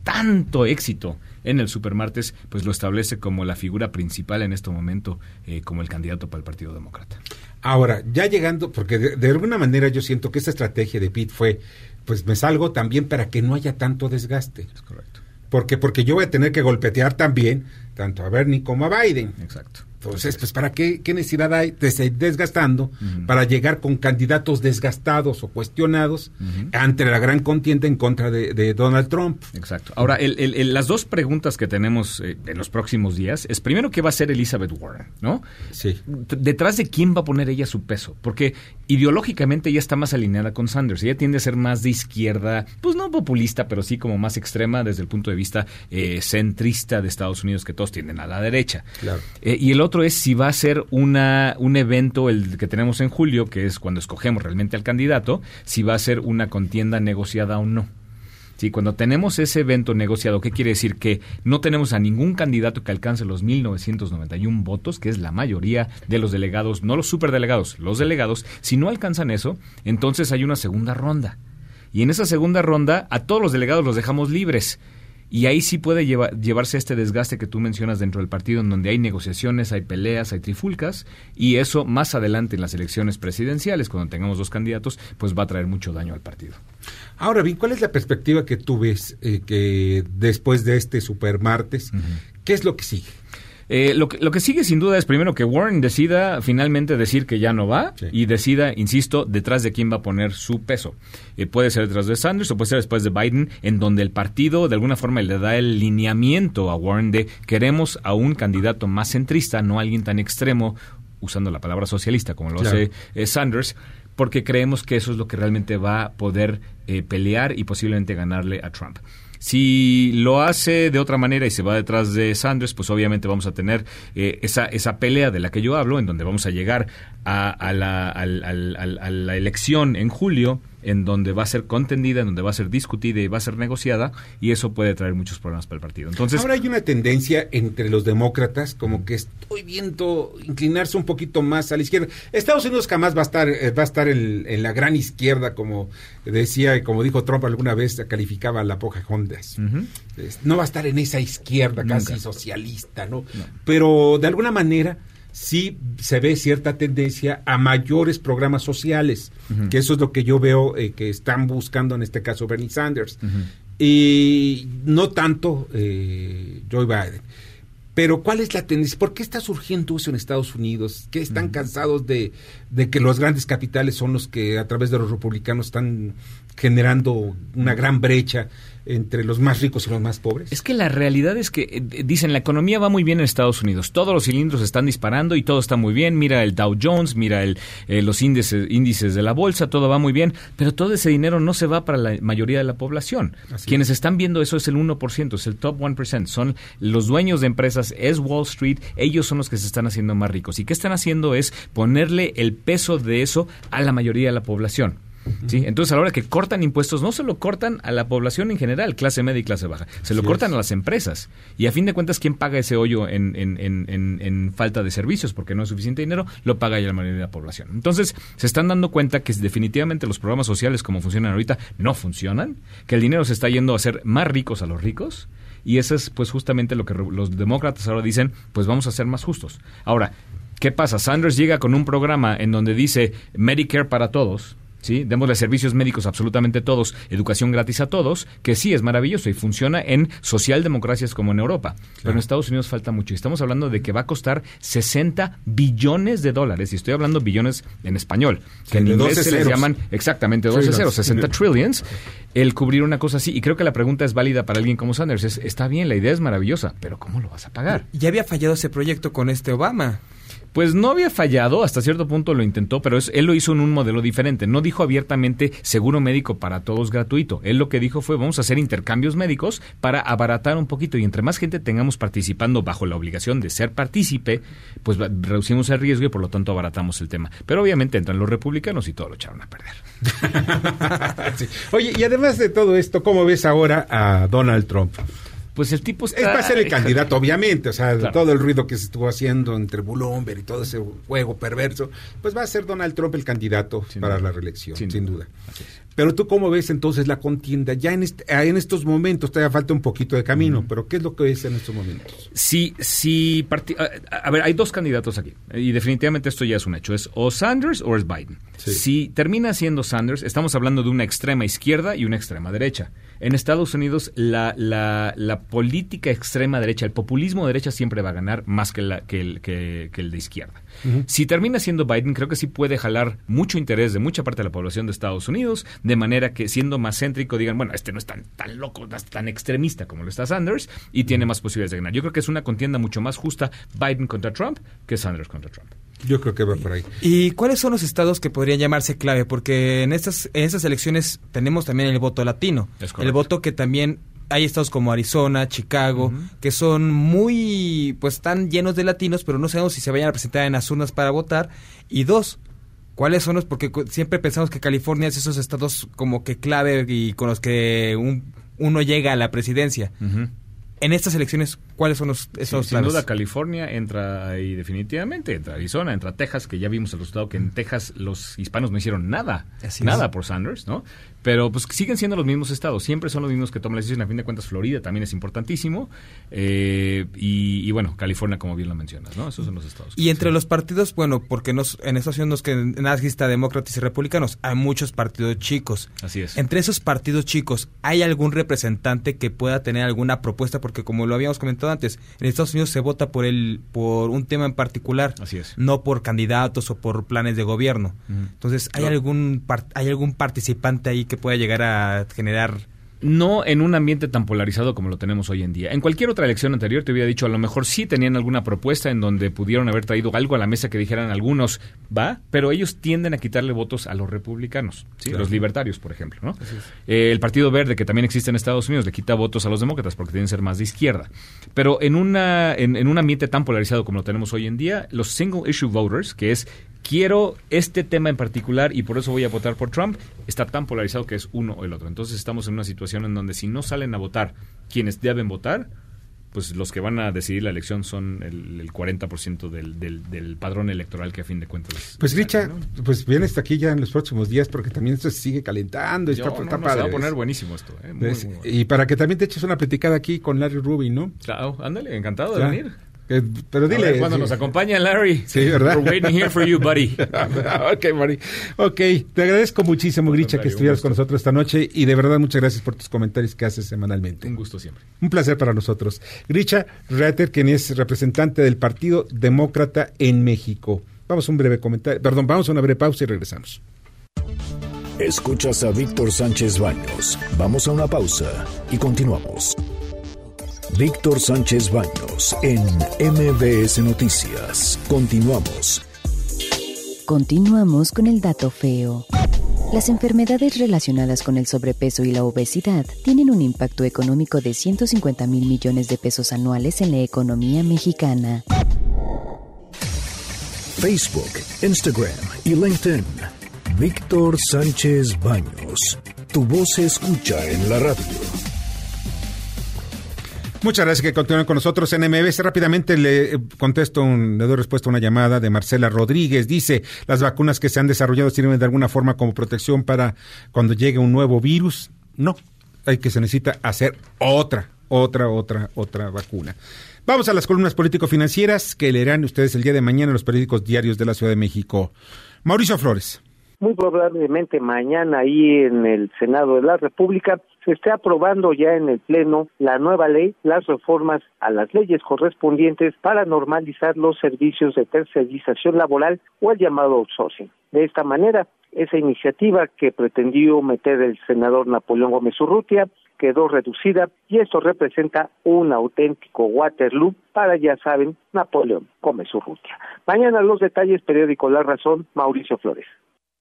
tanto éxito en el supermartes, pues lo establece como la figura principal en este momento, eh, como el candidato para el Partido Demócrata. Ahora, ya llegando, porque de, de, alguna manera yo siento que esta estrategia de Pete fue, pues me salgo también para que no haya tanto desgaste. Es correcto. Porque, porque yo voy a tener que golpetear también tanto a Bernie como a Biden. Exacto. Entonces, pues, ¿para qué, qué necesidad hay de seguir desgastando uh -huh. para llegar con candidatos desgastados o cuestionados uh -huh. ante la gran contienda en contra de, de Donald Trump? Exacto. Ahora, el, el, el, las dos preguntas que tenemos eh, en los próximos días es, primero, ¿qué va a hacer Elizabeth Warren? ¿No? Sí. ¿Detrás de quién va a poner ella su peso? Porque ideológicamente ella está más alineada con Sanders. Ella tiende a ser más de izquierda, pues no populista, pero sí como más extrema desde el punto de vista eh, centrista de Estados Unidos, que todos tienden a la derecha. Claro. Eh, y el otro es si va a ser una, un evento, el que tenemos en julio, que es cuando escogemos realmente al candidato, si va a ser una contienda negociada o no. Sí, cuando tenemos ese evento negociado, ¿qué quiere decir? Que no tenemos a ningún candidato que alcance los 1.991 votos, que es la mayoría de los delegados, no los superdelegados, los delegados. Si no alcanzan eso, entonces hay una segunda ronda. Y en esa segunda ronda, a todos los delegados los dejamos libres. Y ahí sí puede lleva, llevarse este desgaste que tú mencionas dentro del partido, en donde hay negociaciones, hay peleas, hay trifulcas, y eso más adelante en las elecciones presidenciales, cuando tengamos dos candidatos, pues va a traer mucho daño al partido. Ahora bien, ¿cuál es la perspectiva que tú ves eh, que después de este supermartes, uh -huh. qué es lo que sigue? Eh, lo, que, lo que sigue sin duda es primero que Warren decida finalmente decir que ya no va sí. y decida, insisto, detrás de quién va a poner su peso. Eh, puede ser detrás de Sanders o puede ser después de Biden, en donde el partido de alguna forma le da el lineamiento a Warren de queremos a un candidato más centrista, no a alguien tan extremo, usando la palabra socialista como lo claro. hace eh, Sanders, porque creemos que eso es lo que realmente va a poder eh, pelear y posiblemente ganarle a Trump. Si lo hace de otra manera y se va detrás de Sanders, pues obviamente vamos a tener eh, esa, esa pelea de la que yo hablo, en donde vamos a llegar a, la, a la elección en julio en donde va a ser contendida, en donde va a ser discutida y va a ser negociada, y eso puede traer muchos problemas para el partido. Entonces, ahora hay una tendencia entre los demócratas, como que estoy viendo inclinarse un poquito más a la izquierda. Estados Unidos jamás va a estar, eh, va a estar en, en, la gran izquierda, como decía, como dijo Trump alguna vez, calificaba a la Pocahontas. Uh -huh. No va a estar en esa izquierda Nunca. casi socialista, ¿no? ¿no? Pero de alguna manera sí se ve cierta tendencia a mayores programas sociales, uh -huh. que eso es lo que yo veo eh, que están buscando en este caso Bernie Sanders. Uh -huh. Y no tanto eh, Joe Biden. Pero ¿cuál es la tendencia? ¿Por qué está surgiendo eso en Estados Unidos? ¿Que están uh -huh. cansados de, de, que los grandes capitales son los que a través de los republicanos están generando una gran brecha entre los más ricos y los más pobres? Es que la realidad es que eh, dicen la economía va muy bien en Estados Unidos, todos los cilindros están disparando y todo está muy bien, mira el Dow Jones, mira el, eh, los índices, índices de la bolsa, todo va muy bien, pero todo ese dinero no se va para la mayoría de la población. Así Quienes es. están viendo eso es el 1%, es el top 1%, son los dueños de empresas, es Wall Street, ellos son los que se están haciendo más ricos. ¿Y qué están haciendo? Es ponerle el peso de eso a la mayoría de la población. ¿Sí? Entonces, a la hora que cortan impuestos, no se lo cortan a la población en general, clase media y clase baja, se lo Así cortan es. a las empresas. Y a fin de cuentas, ¿quién paga ese hoyo en, en- en- en- en falta de servicios? Porque no es suficiente dinero, lo paga ya la mayoría de la población. Entonces, se están dando cuenta que definitivamente los programas sociales como funcionan ahorita no funcionan, que el dinero se está yendo a hacer más ricos a los ricos. Y eso es pues justamente lo que los demócratas ahora dicen, pues vamos a ser más justos. Ahora, ¿qué pasa? Sanders llega con un programa en donde dice Medicare para todos, ¿sí? Démosle servicios médicos absolutamente todos, educación gratis a todos, que sí es maravilloso y funciona en socialdemocracias como en Europa. Pero en Estados Unidos falta mucho. Y estamos hablando de que va a costar 60 billones de dólares. Y estoy hablando billones en español, que en inglés 12 se les llaman exactamente 12 Trillions. ceros, 60 trillions, el cubrir una cosa así. Y creo que la pregunta es válida para alguien como Sanders. Es, está bien, la idea es maravillosa, pero ¿cómo lo vas a pagar? Ya había fallado ese proyecto con este Obama. Pues no había fallado, hasta cierto punto lo intentó, pero es- él lo hizo en un modelo diferente. No dijo abiertamente seguro médico para todos gratuito. Él lo que dijo fue vamos a hacer intercambios médicos para abaratar un poquito y entre más gente tengamos participando bajo la obligación de ser partícipe, pues reducimos el riesgo y por lo tanto abaratamos el tema. Pero obviamente entran los republicanos y todo lo echaron a perder. Oye, y además de todo esto, ¿cómo ves ahora a Donald Trump? Pues el tipo está... Es va a ser el candidato, obviamente, o sea, Claro. todo el ruido que se estuvo haciendo entre Bloomberg y todo ese juego perverso, pues va a ser Donald Trump el candidato para duda. la reelección, sin, Sin duda. Pero tú cómo ves entonces la contienda ya en, este- ah, en estos momentos, todavía falta un poquito de camino, pero ¿qué es lo que ves en estos momentos? Si, si parti- a, a ver, hay dos candidatos aquí y definitivamente esto ya es un hecho. Es o Sanders o es Biden. Si termina siendo Sanders, estamos hablando de una extrema izquierda y una extrema derecha. En Estados Unidos, la, la, la política extrema derecha, el populismo de derecha siempre va a ganar más que, la, que, el, que, que el de izquierda. Si termina siendo Biden, creo que sí puede jalar mucho interés de mucha parte de la población de Estados Unidos, de manera que siendo más céntrico digan, bueno, este no es tan, tan loco, no es tan extremista como lo está Sanders y tiene más posibilidades de ganar. Yo creo que es una contienda mucho más justa Biden contra Trump que Sanders contra Trump. Yo creo que va por ahí. ¿Y cuáles son los estados que podrían llamarse clave? Porque en estas, en estas elecciones tenemos también el voto latino. Es el voto que también hay estados como Arizona, Chicago, que son muy, pues están llenos de latinos, pero no sabemos si se vayan a presentar en las urnas para votar. Y dos, ¿cuáles son los? Porque siempre pensamos que California es esos estados como que clave y con los que un- uno llega a la presidencia. En estas elecciones, ¿cuáles son los Sí, estados sin duda California entra ahí definitivamente, entra Arizona, entra Texas, que ya vimos el resultado que en Texas los hispanos no hicieron nada, Así nada es. por Sanders, ¿no? Pero pues siguen siendo los mismos estados, siempre son los mismos que toman la decisión, a fin de cuentas Florida también es importantísimo, eh, y, y bueno, California como bien lo mencionas, ¿no? Esos son los estados. Y entre los partidos, bueno, porque nos, en Estados Unidos que nada exista demócratas y republicanos, hay muchos partidos chicos. Así es. Entre esos partidos chicos, ¿hay algún representante que pueda tener alguna propuesta? Porque como lo habíamos comentado antes, en Estados Unidos se vota por el, por un tema en particular, Así es. no por candidatos o por planes de gobierno. Entonces, ¿hay No. algún hay algún participante ahí que pueda llegar a generar No en un ambiente tan polarizado como lo tenemos hoy en día. En cualquier otra elección anterior te hubiera dicho, a lo mejor sí tenían alguna propuesta en donde pudieron haber traído algo a la mesa que dijeran algunos, va, pero ellos tienden a quitarle votos a los republicanos, ¿sí? Claro. los libertarios, por ejemplo. ¿no? Eh, el Partido Verde, que también existe en Estados Unidos, le quita votos a los demócratas porque tienen que ser más de izquierda. Pero en, una, en, en un ambiente tan polarizado como lo tenemos hoy en día, los single issue voters, que es quiero este tema en particular y por eso voy a votar por Trump, está tan polarizado que es uno o el otro. Entonces estamos en una situación en donde si no salen a votar quienes deben votar, pues los que van a decidir la elección son el, el 40% del, del, del padrón electoral que a fin de cuentas... Pues Richa, pues viene hasta aquí ya en los próximos días porque también esto se sigue calentando. Yo, está, no, está no, se va a padre, poner buenísimo esto. ¿eh? Muy, ¿Ves? muy bueno. Y para que también te eches una platicada aquí con Larry Rubin, ¿no? Claro, ándale, encantado de venir. Pero A dile. ver cuando sí. nos acompaña Larry. Sí, ¿verdad? We're waiting here for you, buddy. ok, Mari. Ok, te agradezco muchísimo, Gricha, que estuvieras con nosotros esta noche y de verdad muchas gracias por tus comentarios que haces semanalmente. Un gusto siempre. Un placer para nosotros. Gricha Reiter, quien es representante del Partido Demócrata en México. Vamos a un breve comentario, perdón, vamos a una breve pausa y regresamos. Escuchas a Víctor Sánchez Baños. Vamos a una pausa y continuamos. Víctor Sánchez Baños en MBS Noticias. Continuamos. Continuamos con el dato feo. Las enfermedades relacionadas con el sobrepeso y la obesidad tienen un impacto económico de 150 mil millones de pesos anuales en la economía mexicana. Facebook, Instagram y LinkedIn. Víctor Sánchez Baños. Tu voz se escucha en la radio. Muchas gracias que continúen con nosotros en MBS. Rápidamente le eh, contesto, un, le doy respuesta a una llamada de Marcela Rodríguez. Dice, las vacunas que se han desarrollado sirven de alguna forma como protección para cuando llegue un nuevo virus. No, hay que se necesita hacer otra, otra, otra, otra vacuna. Vamos a las columnas político-financieras que leerán ustedes el día de mañana en los periódicos diarios de la Ciudad de México. Mauricio Flores. Muy probablemente mañana ahí en el Senado de la República se esté aprobando ya en el Pleno la nueva ley, las reformas a las leyes correspondientes para normalizar los servicios de tercerización laboral o el llamado outsourcing. De esta manera, esa iniciativa que pretendió meter el senador Napoleón Gómez Urrutia quedó reducida y esto representa un auténtico Waterloo para, ya saben, Napoleón Gómez Urrutia. Mañana los detalles, periódico La Razón, Mauricio Flores.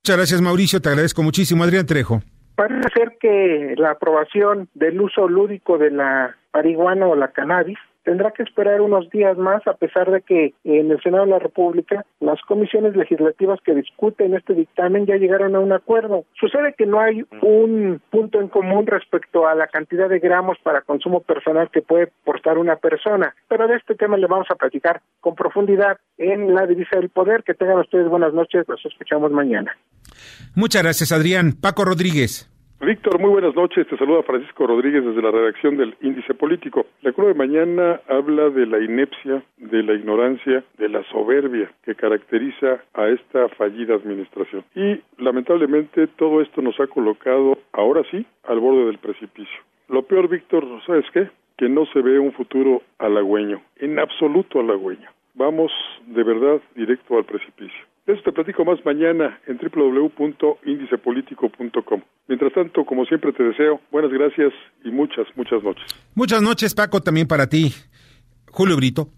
Muchas gracias, Mauricio. Te agradezco muchísimo. Adrián Trejo. Parece ser que la aprobación del uso lúdico de la marihuana o la cannabis tendrá que esperar unos días más a pesar de que en el Senado de la República las comisiones legislativas que discuten este dictamen ya llegaron a un acuerdo. Sucede que no hay un punto en común respecto a la cantidad de gramos para consumo personal que puede portar una persona, pero de este tema le vamos a platicar con profundidad en la divisa del poder. Que tengan ustedes buenas noches, los escuchamos mañana. Muchas gracias, Adrián. Paco Rodríguez. Víctor, muy buenas noches. Te saluda Francisco Rodríguez desde la redacción del Índice Político. La crónica de mañana habla de la inepcia, de la ignorancia, de la soberbia que caracteriza a esta fallida administración. Y lamentablemente todo esto nos ha colocado, ahora sí, al borde del precipicio. Lo peor, Víctor, ¿sabes qué? Que no se ve un futuro halagüeño, en absoluto halagüeño. Vamos de verdad directo al precipicio. De eso te platico más mañana en www.indicepolitico.com. Mientras tanto, como siempre te deseo, buenas gracias y muchas, muchas noches. Muchas noches, Paco, también para ti. Julio Brito.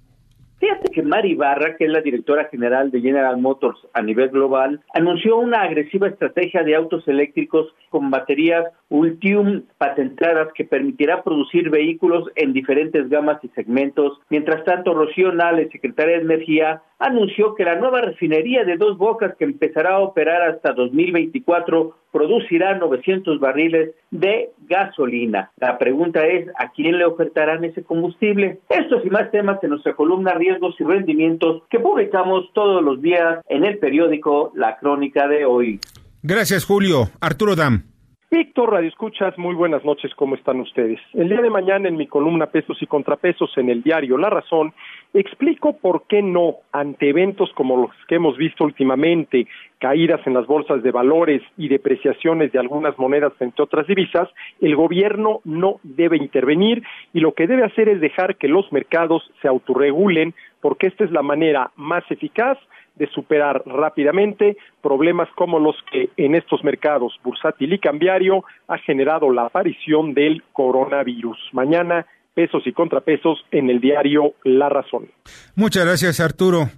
Fíjate que Mari Barra, que es la directora general de General Motors a nivel global, anunció una agresiva estrategia de autos eléctricos con baterías Ultium patentadas que permitirá producir vehículos en diferentes gamas y segmentos. Mientras tanto, Rocío Nales, secretaria de Energía, anunció que la nueva refinería de Dos Bocas, que empezará a operar hasta 2024, producirá 900 barriles de gasolina. La pregunta es, ¿a quién le ofertarán ese combustible? Estos y más temas en nuestra columna Riesgos y Rendimientos que publicamos todos los días en el periódico La Crónica de hoy. Gracias, Julio. Arturo Dam. Víctor Radio Escuchas, muy buenas noches, ¿cómo están ustedes? El día de mañana en mi columna Pesos y Contrapesos en el diario La Razón, explico por qué no, ante eventos como los que hemos visto últimamente, caídas en las bolsas de valores y depreciaciones de algunas monedas entre otras divisas, el gobierno no debe intervenir y lo que debe hacer es dejar que los mercados se autorregulen porque esta es la manera más eficaz de superar rápidamente problemas como los que en estos mercados bursátil y cambiario ha generado la aparición del coronavirus. Mañana, pesos y contrapesos en el diario La Razón. Muchas gracias, Arturo.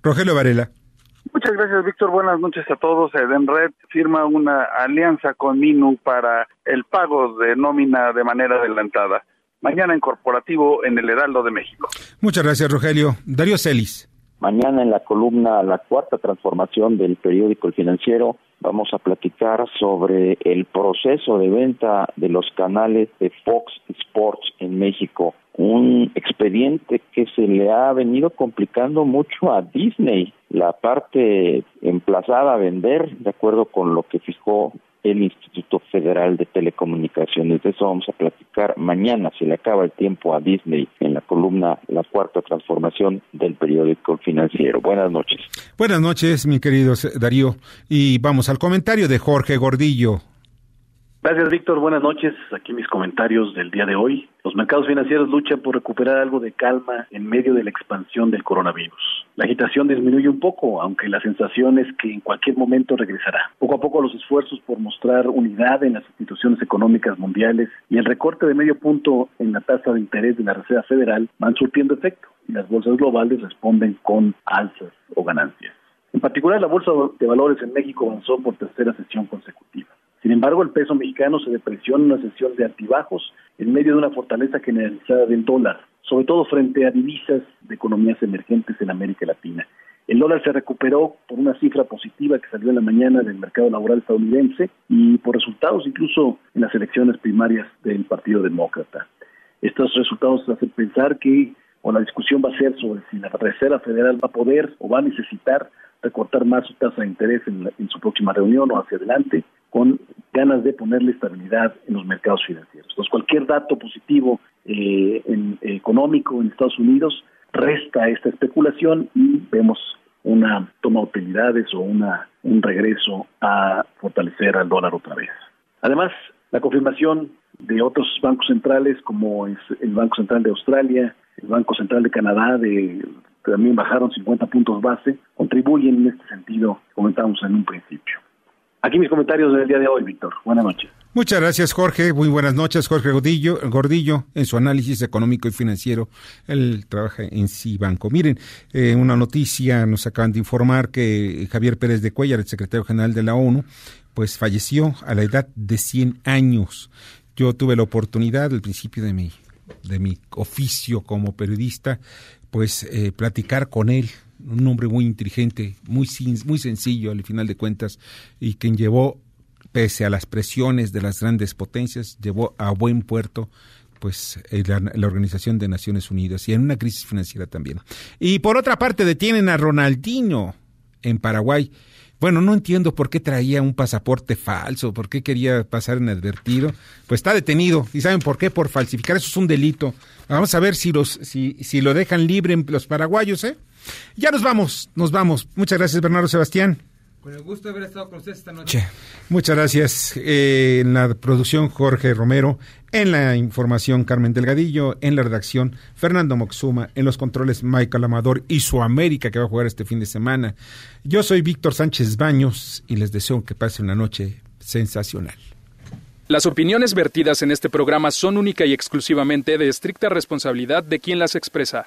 Rogelio Varela. Muchas gracias, Víctor. Buenas noches a todos. Edenred firma una alianza con Minu para el pago de nómina de manera adelantada. Mañana en corporativo en el Heraldo de México. Muchas gracias, Rogelio. Darío Celis. Mañana en la columna La Cuarta Transformación del periódico El Financiero vamos a platicar sobre el proceso de venta de los canales de Fox Sports en México. Un expediente que se le ha venido complicando mucho a Disney. La parte emplazada a vender, de acuerdo con lo que fijó el Instituto Federal de Telecomunicaciones. De eso vamos a platicar mañana. Se le acaba el tiempo a Disney en la columna La Cuarta Transformación del periódico financiero. Buenas noches. Buenas noches, mi querido Darío. Y vamos al comentario de Jorge Gordillo. Gracias, Víctor. Buenas noches. Aquí mis comentarios del día de hoy. Los mercados financieros luchan por recuperar algo de calma en medio de la expansión del coronavirus. La agitación disminuye un poco, aunque la sensación es que en cualquier momento regresará. Poco a poco los esfuerzos por mostrar unidad en las instituciones económicas mundiales y el recorte de medio punto en la tasa de interés de la Reserva Federal van surtiendo efecto y las bolsas globales responden con alzas o ganancias. En particular, la Bolsa de Valores en México avanzó por tercera sesión consecutiva. Sin embargo, el peso mexicano se depreció en una sesión de altibajos en medio de una fortaleza generalizada del dólar, sobre todo frente a divisas de economías emergentes en América Latina. El dólar se recuperó por una cifra positiva que salió en la mañana del mercado laboral estadounidense y por resultados incluso en las elecciones primarias del Partido Demócrata. Estos resultados hacen pensar que o la discusión va a ser sobre si la Reserva Federal va a poder o va a necesitar recortar más su tasa de interés en, su próxima reunión o hacia adelante, con ganas de ponerle estabilidad en los mercados financieros. Entonces, cualquier dato positivo eh, en, económico en Estados Unidos resta esta especulación y vemos una toma de utilidades o una, un regreso a fortalecer al dólar otra vez. Además, la confirmación de otros bancos centrales como es el Banco Central de Australia, el Banco Central de Canadá, de, también bajaron 50 puntos base, contribuyen en este sentido, comentamos en un principio. Aquí mis comentarios del día de hoy, Víctor. Buenas noches. Muchas gracias, Jorge. Muy buenas noches, Jorge Gordillo, Gordillo en su análisis económico y financiero. Él trabaja en Cibanco. Miren, eh, una noticia, nos acaban de informar que Javier Pérez de Cuellar, el secretario general de la ONU, pues falleció a la edad de 100 años. Yo tuve la oportunidad, al principio de mi, de mi oficio como periodista, pues eh, platicar con él un hombre muy inteligente, muy, muy sencillo al final de cuentas, y quien llevó, pese a las presiones de las grandes potencias, llevó a buen puerto pues la, la, Organización de Naciones Unidas y en una crisis financiera también. Y por otra parte detienen a Ronaldinho en Paraguay. Bueno, no entiendo por qué traía un pasaporte falso, por qué quería pasar inadvertido. Pues está detenido. ¿Y saben por qué? Por falsificar. Eso es un delito. Vamos a ver si, los, si, si lo dejan libre los paraguayos, ¿eh? Ya nos vamos, nos vamos. Muchas gracias, Bernardo Sebastián. Con el gusto de haber estado con ustedes esta noche. Muchas gracias. Eh, en la producción, Jorge Romero. En la información, Carmen Delgadillo. En la redacción, Fernando Moxuma. En los controles, Michael Amador y su América, que va a jugar este fin de semana. Yo soy Víctor Sánchez Baños y les deseo que pasen una noche sensacional. Las opiniones vertidas en este programa son única y exclusivamente de estricta responsabilidad de quien las expresa.